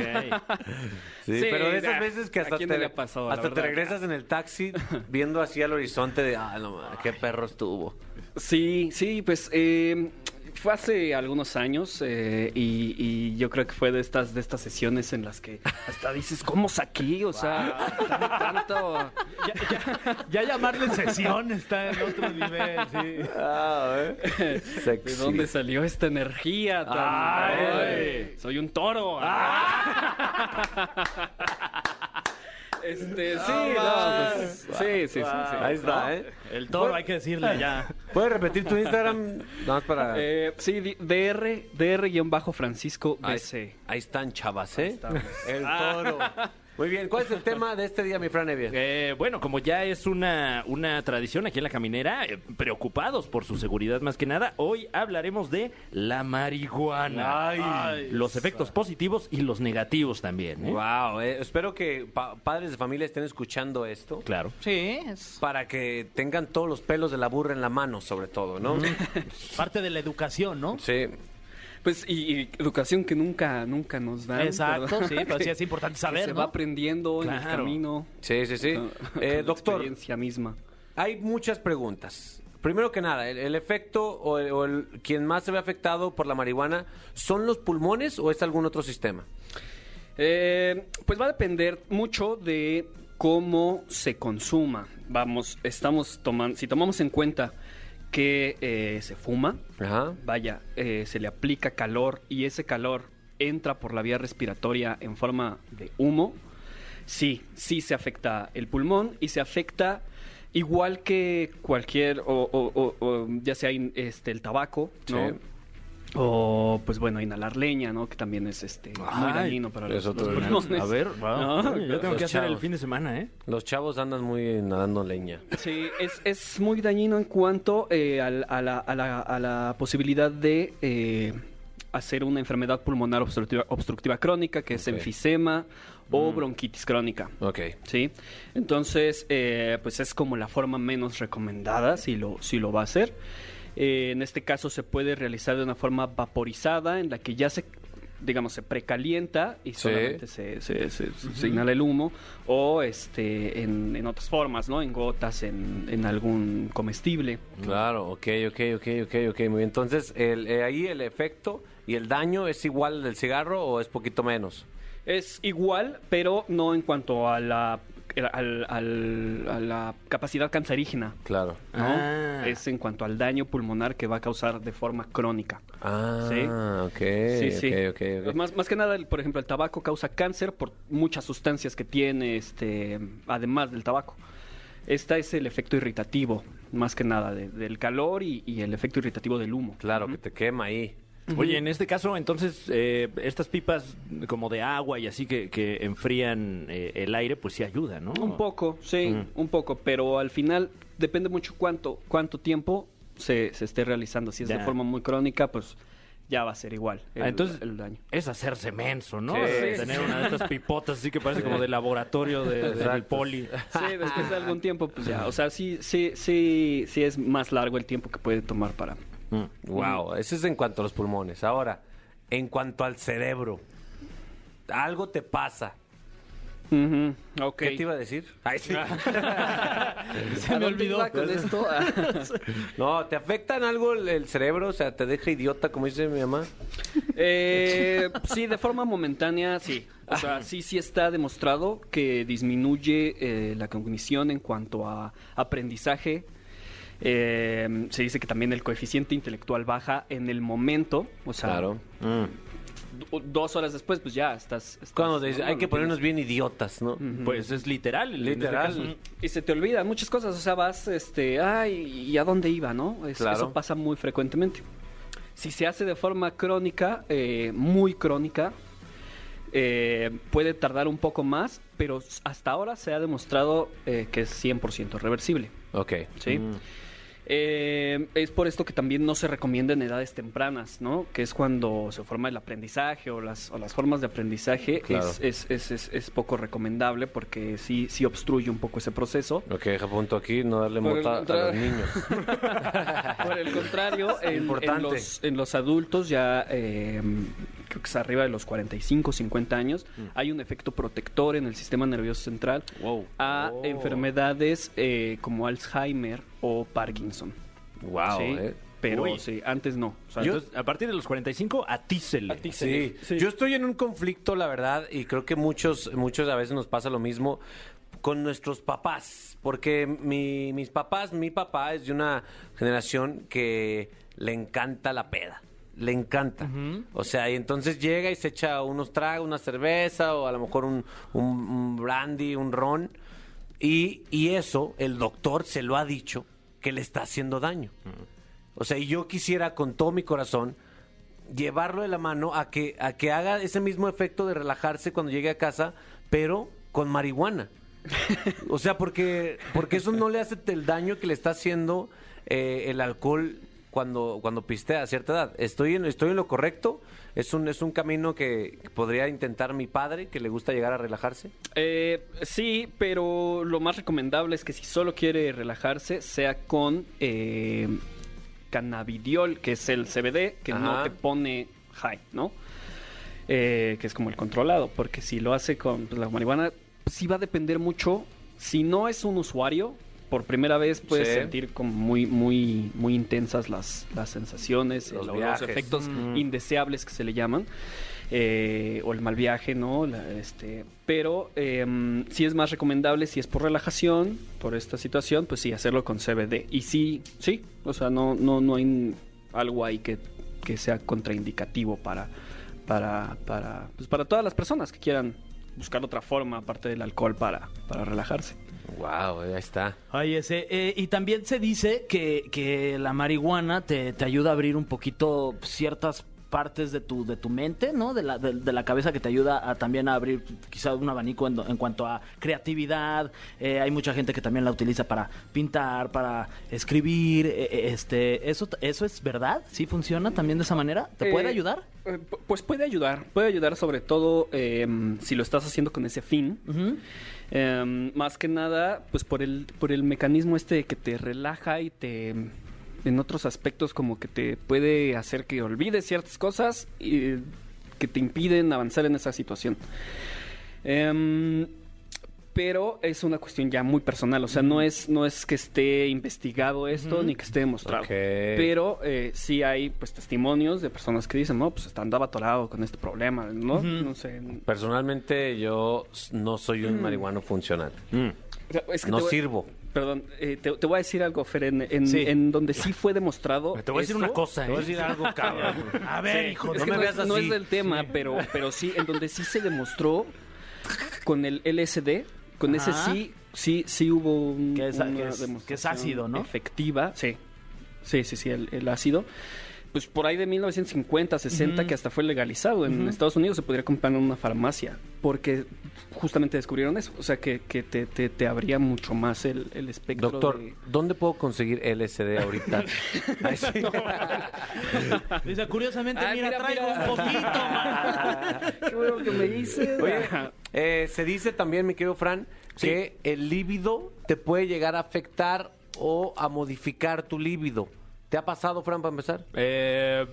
Speaker 2: Sí,
Speaker 10: Sí,
Speaker 2: pero de esas veces que
Speaker 10: ¿a
Speaker 2: hasta,
Speaker 10: quién
Speaker 2: te,
Speaker 10: no le ha pasado, la
Speaker 2: hasta te
Speaker 10: verdad?
Speaker 2: regresas en el taxi viendo así al horizonte de, ah, no, ma, qué perro estuvo.
Speaker 10: Sí, sí, pues eh, fue hace algunos años eh, y, y yo creo que fue de estas de estas sesiones en las que hasta dices, ¿cómo saqué? O sea, tan- tanto...
Speaker 4: Ya llamarle sesión está en otro nivel, sí.
Speaker 2: Ah, ¿eh? Sexy.
Speaker 10: ¿De dónde salió esta energía? Tan...
Speaker 4: Ay.
Speaker 10: Ay, soy un toro. Este, sí, no, pues, sí, sí, sí, sí.
Speaker 2: Ahí está, ¿eh?
Speaker 4: El toro, hay que decirle ya.
Speaker 2: ¿Puedes repetir tu Instagram? Nada más para...
Speaker 10: Eh, sí, di- DR, DR-Francisco
Speaker 2: ahí,
Speaker 10: BC.
Speaker 2: ahí están, chavas, ¿eh?
Speaker 10: estamos.
Speaker 2: El toro. Muy bien, ¿cuál es el tema de este día, mi Fran Evia?
Speaker 3: Eh, bueno, como ya es una, una tradición aquí en la caminera, eh, preocupados por su seguridad más que nada, hoy hablaremos de la marihuana.
Speaker 4: Ay.
Speaker 3: los efectos positivos y los negativos también. ¿eh?
Speaker 2: Wow, eh, espero que pa- padres de familia estén escuchando esto.
Speaker 3: Claro.
Speaker 4: Sí, es
Speaker 2: Para que tengan todos los pelos de la burra en la mano, sobre todo, ¿no?
Speaker 4: parte de la educación, ¿no?
Speaker 2: Sí.
Speaker 10: Pues, y, y educación que nunca, nunca nos dan.
Speaker 4: Exacto,
Speaker 10: ¿verdad?
Speaker 4: sí, pero sí es importante
Speaker 10: Que
Speaker 4: saber,
Speaker 10: se
Speaker 4: ¿no?
Speaker 10: va aprendiendo en el camino.
Speaker 2: Sí, sí, sí.
Speaker 10: con-
Speaker 2: Eh,
Speaker 10: con la
Speaker 2: doctor,
Speaker 10: experiencia misma.
Speaker 2: hay muchas preguntas. Primero que nada, el, el efecto o, el, o el- quien más se ve afectado por la marihuana, ¿son los pulmones o es algún otro sistema?
Speaker 10: Eh, pues va a depender mucho de cómo se consuma. Vamos, estamos tomando, si tomamos en cuenta que eh, se fuma,
Speaker 2: Ajá.
Speaker 10: vaya, eh, se le aplica calor y ese calor entra por la vía respiratoria en forma de humo, sí, sí se afecta el pulmón y se afecta igual que cualquier, o, o- o- o ya sea este, el tabaco, ¿no?
Speaker 2: Sí.
Speaker 10: O, pues bueno, inhalar leña, ¿no? Que también es este muy
Speaker 3: Ay,
Speaker 10: dañino para los,
Speaker 2: otro
Speaker 10: los
Speaker 2: de-
Speaker 10: pulmones.
Speaker 3: A ver,
Speaker 10: ¿no?
Speaker 3: Oye, yo tengo
Speaker 2: Los
Speaker 3: que hacer el fin de semana, ¿eh?
Speaker 2: Los chavos andan muy nadando leña.
Speaker 10: Sí, es, es muy dañino en cuanto eh, a, la, a la- a la posibilidad de eh, hacer una enfermedad pulmonar obstructiva, obstructiva crónica, que es
Speaker 2: Ok.
Speaker 10: enfisema o bronquitis crónica.
Speaker 2: Ok.
Speaker 10: ¿Sí? Entonces, eh, pues es como la forma menos recomendada si lo, si lo va a hacer. Eh, en este caso se puede realizar de una forma vaporizada, en la que ya se, digamos, se precalienta y
Speaker 2: Sí.
Speaker 10: solamente se, se- se- se inhala el humo, o este en, en otras formas, ¿no? En gotas, en, en algún comestible.
Speaker 2: Claro, ok, ok, ok, ok, ok. Muy bien. Entonces, el, eh, ahí el efecto y el daño es igual al del cigarro o es poquito menos.
Speaker 10: Es igual, pero no en cuanto a la, al- al- a la capacidad cancerígena.
Speaker 2: Claro.
Speaker 10: ¿no?
Speaker 3: Ah.
Speaker 10: Es en cuanto al daño pulmonar que va a causar de forma crónica.
Speaker 2: Ah,
Speaker 10: Sí.
Speaker 2: ok.
Speaker 10: sí, sí.
Speaker 2: ok, ok, ok.
Speaker 10: Más, más que nada, el- por ejemplo, el tabaco causa cáncer por muchas sustancias que tiene, este, además del tabaco. Este es el efecto irritativo, más que nada, de- del calor y, y el efecto irritativo del humo.
Speaker 2: Claro, que te quema ahí.
Speaker 3: Oye, en este caso, entonces, eh, estas pipas como de agua y así que, que enfrían eh, el aire, pues sí ayudan, ¿no?
Speaker 10: Un poco, sí, un poco, pero al final depende mucho cuánto, cuánto tiempo se, se esté realizando. Si es
Speaker 3: Ya.
Speaker 10: de forma muy crónica, pues ya va a ser igual el,
Speaker 3: Ah, entonces,
Speaker 10: el daño.
Speaker 3: es hacerse menso, ¿no?
Speaker 2: Sí,
Speaker 3: Eh,
Speaker 2: sí,
Speaker 3: Tener
Speaker 10: sí.
Speaker 3: una de estas pipotas así que parece como de laboratorio de- del poli.
Speaker 10: Sí, después de algún tiempo, pues ya. O sea, sí, sí, sí, sí es más largo el tiempo que puede tomar para.
Speaker 3: Mm.
Speaker 2: Wow, ese es en cuanto a los pulmones. Ahora, en cuanto al cerebro, algo te pasa. ¿Qué te iba a decir? Ay, sí.
Speaker 10: Se me olvidó con esto.
Speaker 2: No, ¿te afecta en algo el, el cerebro? O sea, ¿te deja idiota, como dice mi mamá?
Speaker 10: Eh, sí, de forma momentánea, sí. O sea, sí, sí está demostrado que disminuye eh, la cognición en cuanto a aprendizaje. Eh, se dice que también el coeficiente intelectual baja en el momento. O sea,
Speaker 2: Claro.
Speaker 3: Mm.
Speaker 10: do- dos horas después, pues ya estás... estás-
Speaker 2: Cuando dice,
Speaker 10: no,
Speaker 2: hay
Speaker 10: no
Speaker 2: que
Speaker 10: tienes.
Speaker 2: ponernos bien idiotas, ¿no?
Speaker 3: Pues es literal. este
Speaker 2: Literal.
Speaker 10: Y se te olvidan muchas cosas, o sea, vas, este, ay, ¿y a dónde iba, no? Es-
Speaker 2: Claro.
Speaker 10: Eso pasa muy frecuentemente. Si se hace de forma crónica, eh, muy crónica, eh, puede tardar un poco más, pero hasta ahora se ha demostrado eh, que es 100% reversible.
Speaker 2: Ok.
Speaker 10: ¿sí? Eh, es por esto que también no se recomienda en edades tempranas, ¿no? Que es cuando se forma el aprendizaje o las, o las formas de aprendizaje.
Speaker 2: Claro.
Speaker 10: Es, es, es, es- es poco recomendable porque sí, sí obstruye un poco ese proceso.
Speaker 2: Ok, deja punto aquí, no darle mota a los niños.
Speaker 10: Por el contrario, en, en
Speaker 2: Importante.
Speaker 10: los, en los adultos ya eh, creo que es arriba de los 45, 50 años,
Speaker 2: Mm.
Speaker 10: hay un efecto protector en el sistema nervioso central
Speaker 3: Wow.
Speaker 10: a
Speaker 2: Oh.
Speaker 10: enfermedades eh, como Alzheimer o Parkinson.
Speaker 2: Wow,
Speaker 10: ¿sí?
Speaker 2: eh.
Speaker 10: Pero
Speaker 3: Uy.
Speaker 10: sí, antes no. O sea,
Speaker 3: Yo- Entonces, a partir de los 45, atícele.
Speaker 2: Sí. yo estoy en un conflicto, la verdad, y creo que muchos, muchos a veces nos pasa lo mismo con nuestros papás, porque mi- mis papás, mi papá es de una generación que le encanta la peda. Le encanta. O sea, y entonces llega y se echa unos tragos, una cerveza o a lo mejor un, un- un brandy, un ron. Y, y eso, el doctor se lo ha dicho que le está haciendo daño. O sea, y yo quisiera con todo mi corazón llevarlo de la mano a que, a que haga ese mismo efecto de relajarse cuando llegue a casa, pero con marihuana. O sea, porque, porque eso no le hace el daño que le está haciendo eh, el alcohol cuando, cuando pistea a cierta edad. ¿Estoy en, estoy en lo correcto? ¿Es un, ¿Es un camino que podría intentar mi padre, que le gusta llegar a relajarse?
Speaker 10: Eh, sí, pero lo más recomendable es que si solo quiere relajarse, sea con eh, cannabidiol, que es el CBD, que no te pone high, ¿no? Eh, que es como el controlado, porque si lo hace con pues, la marihuana, sí va a depender mucho. Si no es un usuario, por primera vez puedes
Speaker 2: Sí.
Speaker 10: sentir como muy, muy, muy intensas las, las sensaciones,
Speaker 2: Los
Speaker 10: el- los,
Speaker 2: viajes.
Speaker 10: efectos indeseables que se le llaman. eh, o el mal viaje, ¿no? La- este, pero eh, sí es más recomendable si es por relajación, por esta situación, pues sí, hacerlo con CBD. Y sí, sí, o sea, no, no, no hay algo ahí que, que sea contraindicativo para, para, para, pues para todas las personas que quieran buscar otra forma aparte del alcohol para, para relajarse.
Speaker 2: Wow, ya está.
Speaker 4: Ay, ese. eh, y también se dice que, que la marihuana te, te ayuda a abrir un poquito ciertas partes de tu de tu mente, ¿no? De la, de, de la cabeza que te ayuda a también a abrir quizá un abanico en, en cuanto a creatividad. Eh, hay mucha gente que también la utiliza para pintar, para escribir. eh, eh, este, eso eso es verdad. ¿Sí funciona también de esa manera? ¿Te puede
Speaker 10: Eh,
Speaker 4: ayudar?
Speaker 10: eh, pu- pues puede ayudar, puede ayudar sobre todo eh, si lo estás haciendo con ese fin.
Speaker 4: Ujú.
Speaker 10: Eh, más que nada, pues por el, por el mecanismo este que te relaja y te en otros aspectos como que te puede hacer que olvides ciertas cosas y que te impiden avanzar en esa situación. Em, pero es una cuestión ya muy personal, o sea, no es no es que esté investigado esto ni que esté demostrado. Pero eh, sí hay pues testimonios de personas que dicen, no, pues andaba atorado con este problema, ¿no? No sé.
Speaker 2: Personalmente, yo no soy un marihuano funcional.
Speaker 10: O sea, es que
Speaker 2: No
Speaker 10: voy-
Speaker 2: sirvo.
Speaker 10: Perdón, eh, te, te voy a decir algo, Fer, en, en-
Speaker 4: Sí.
Speaker 10: en donde sí fue demostrado.
Speaker 3: Te voy a decir
Speaker 10: esto-
Speaker 3: una cosa,
Speaker 2: Te voy a
Speaker 3: ¿eh?
Speaker 2: decir algo, cabrón.
Speaker 4: A ver,
Speaker 10: Sí,
Speaker 4: hijo,
Speaker 10: es
Speaker 4: no
Speaker 10: que
Speaker 4: me
Speaker 10: no,
Speaker 4: veas
Speaker 10: es, no
Speaker 4: así.
Speaker 10: es del tema, pero, pero sí, en donde sí se demostró con el LSD, con ese
Speaker 4: Ajá.
Speaker 10: sí, sí, sí hubo un-
Speaker 4: Que es-
Speaker 10: una
Speaker 4: que es- que es ácido, ¿no?
Speaker 10: Efectiva, sí. Sí, sí, sí, el, el ácido. Pues por ahí de 1950, 60, que hasta fue legalizado. En Estados Unidos se podría comprar en una farmacia, porque justamente descubrieron eso. O sea, que, que te, te, te abría mucho más el, el espectro.
Speaker 2: Doctor,
Speaker 10: de-
Speaker 2: ¿dónde puedo conseguir LSD ahorita? Ay, sí.
Speaker 4: Dice, curiosamente,
Speaker 10: Ay,
Speaker 4: mira,
Speaker 10: mira,
Speaker 4: traigo
Speaker 10: mira.
Speaker 4: un poquito, man.
Speaker 10: Qué bueno que me dices.
Speaker 2: Oye, eh, se dice también, mi querido Fran, que el líbido te puede llegar a afectar o a modificar tu líbido. ¿Te ha pasado, Fran, para empezar?
Speaker 3: Eh,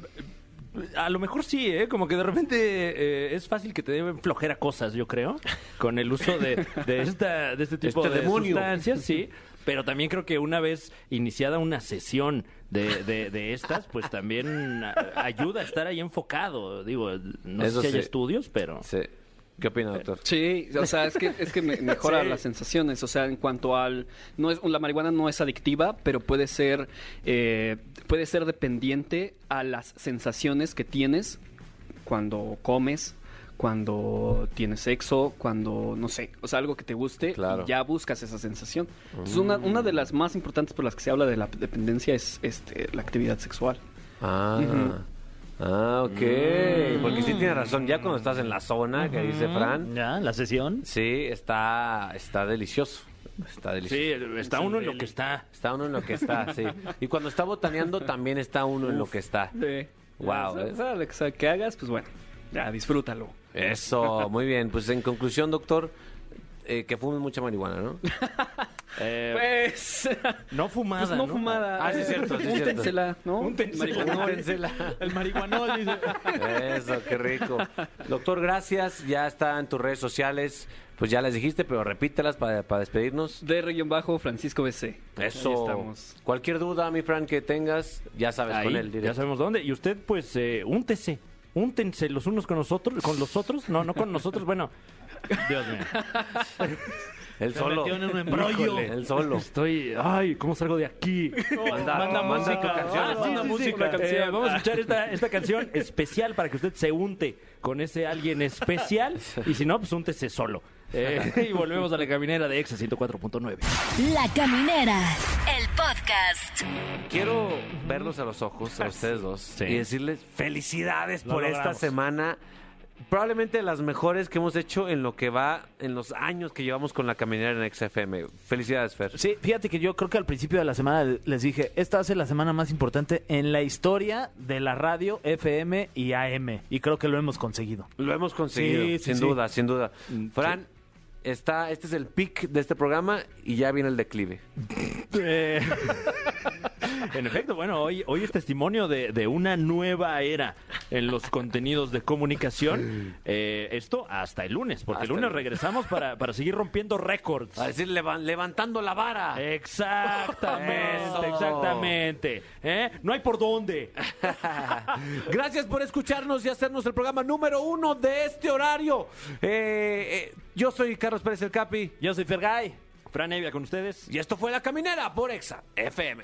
Speaker 3: a lo mejor sí, ¿eh? Como que de repente eh, es fácil que te deben flojera cosas, yo creo, con el uso de, de, esta, de este tipo
Speaker 2: Este
Speaker 3: de
Speaker 2: demonio.
Speaker 3: sustancias, sí. Pero también creo que una vez iniciada una sesión de, de, de estas, pues también ayuda a estar ahí enfocado. Digo, no
Speaker 2: Eso
Speaker 3: sé si hay
Speaker 2: sí.
Speaker 3: estudios, pero...
Speaker 2: Sí. ¿Qué opina, doctor?
Speaker 10: Sí, o sea, es que, es que me- mejora las sensaciones. O sea, en cuanto al. no es La marihuana no es adictiva, pero puede ser, eh, puede ser dependiente a las sensaciones que tienes cuando comes, cuando tienes sexo, cuando, no sé, o sea, algo que te guste,
Speaker 2: Claro.
Speaker 10: ya buscas esa sensación. Entonces, una, una de las más importantes por las que se habla de la dependencia es este, la actividad sexual.
Speaker 2: Ah, ah, ok. Porque sí tiene razón. Ya cuando estás en la zona que dice Fran,
Speaker 4: Ya, la sesión.
Speaker 2: sí, está, está delicioso. Está delicioso.
Speaker 3: Sí, está uno en lo que está.
Speaker 2: Está uno en lo que está, sí. Y cuando está botaneando, también está uno en lo que está.
Speaker 10: Sí.
Speaker 2: Wow, ¿eh?
Speaker 10: sea que hagas, pues bueno, ya disfrútalo.
Speaker 2: Eso, muy bien. Pues en conclusión, doctor, eh, que fumen mucha marihuana, ¿no?
Speaker 3: Eh,
Speaker 10: Pues,
Speaker 3: no fumada,
Speaker 10: pues no,
Speaker 3: ¿no?
Speaker 10: fumada.
Speaker 2: Ah, sí, es cierto, sí.
Speaker 10: Úntensela, ¿no?
Speaker 2: Úntensela.
Speaker 4: El marihuanol, dice.
Speaker 2: Eso, qué rico. Doctor, gracias. Ya está en tus redes sociales. Pues ya les dijiste, pero repítelas para, para despedirnos.
Speaker 10: De Región Bajo, Francisco BC. Ahí
Speaker 2: Eso.
Speaker 10: estamos.
Speaker 2: Cualquier duda, mi Fran, que tengas, ya sabes
Speaker 3: Ahí,
Speaker 2: con él.
Speaker 3: ya sabemos dónde. Y usted, pues, eh, úntese. Úntense los unos con nosotros, con los otros. No, no con nosotros. Bueno, Dios mío.
Speaker 4: Se
Speaker 2: solo.
Speaker 4: metió en un embrollo.
Speaker 2: Híjole, Él solo.
Speaker 3: Estoy. Ay, ¿cómo salgo de aquí?
Speaker 2: Manda,
Speaker 4: Manda
Speaker 2: manda
Speaker 4: música. Ah,
Speaker 2: manda
Speaker 4: sí, sí, sí,
Speaker 2: música.
Speaker 4: canción.
Speaker 3: Eh, vamos a escuchar esta, esta canción especial para que usted se unte con ese alguien especial. Y si no, pues úntese solo. Eh, y volvemos a la caminera de Exa 104.9.
Speaker 5: La Caminera, el podcast.
Speaker 2: Quiero verlos a los ojos, a ustedes dos,
Speaker 3: Sí.
Speaker 2: y decirles felicidades
Speaker 3: Lo
Speaker 2: por esta semana. Probablemente las mejores que hemos hecho en lo que va, en los años que llevamos con la caminera en XFM. Felicidades, Fer.
Speaker 4: Sí, fíjate que yo creo que al principio de la semana les dije, esta va a ser la semana más importante en la historia de la radio FM y AM. Y creo que lo hemos conseguido.
Speaker 2: Lo hemos conseguido,
Speaker 4: Sí, sí,
Speaker 2: sin
Speaker 4: sí.
Speaker 2: duda, sin duda. Fran, está, este es el pic de este programa y ya viene el declive.
Speaker 3: Eh, en efecto, bueno, hoy, hoy es testimonio de, de una nueva era en los contenidos de comunicación. Eh, esto hasta el lunes, porque
Speaker 2: Hasta
Speaker 3: el lunes regresamos para, para seguir rompiendo récords.
Speaker 2: A decir, levan- levantando la vara.
Speaker 3: Exactamente,
Speaker 2: Eso.
Speaker 3: exactamente. ¿Eh? No hay por dónde.
Speaker 2: Gracias por escucharnos y hacernos el programa número uno de este horario. Eh, eh, yo soy Carlos Pérez el Capi
Speaker 4: Yo soy Fergay.
Speaker 3: Fran Evia con ustedes.
Speaker 2: y esto fue La Caminera por Exa FM.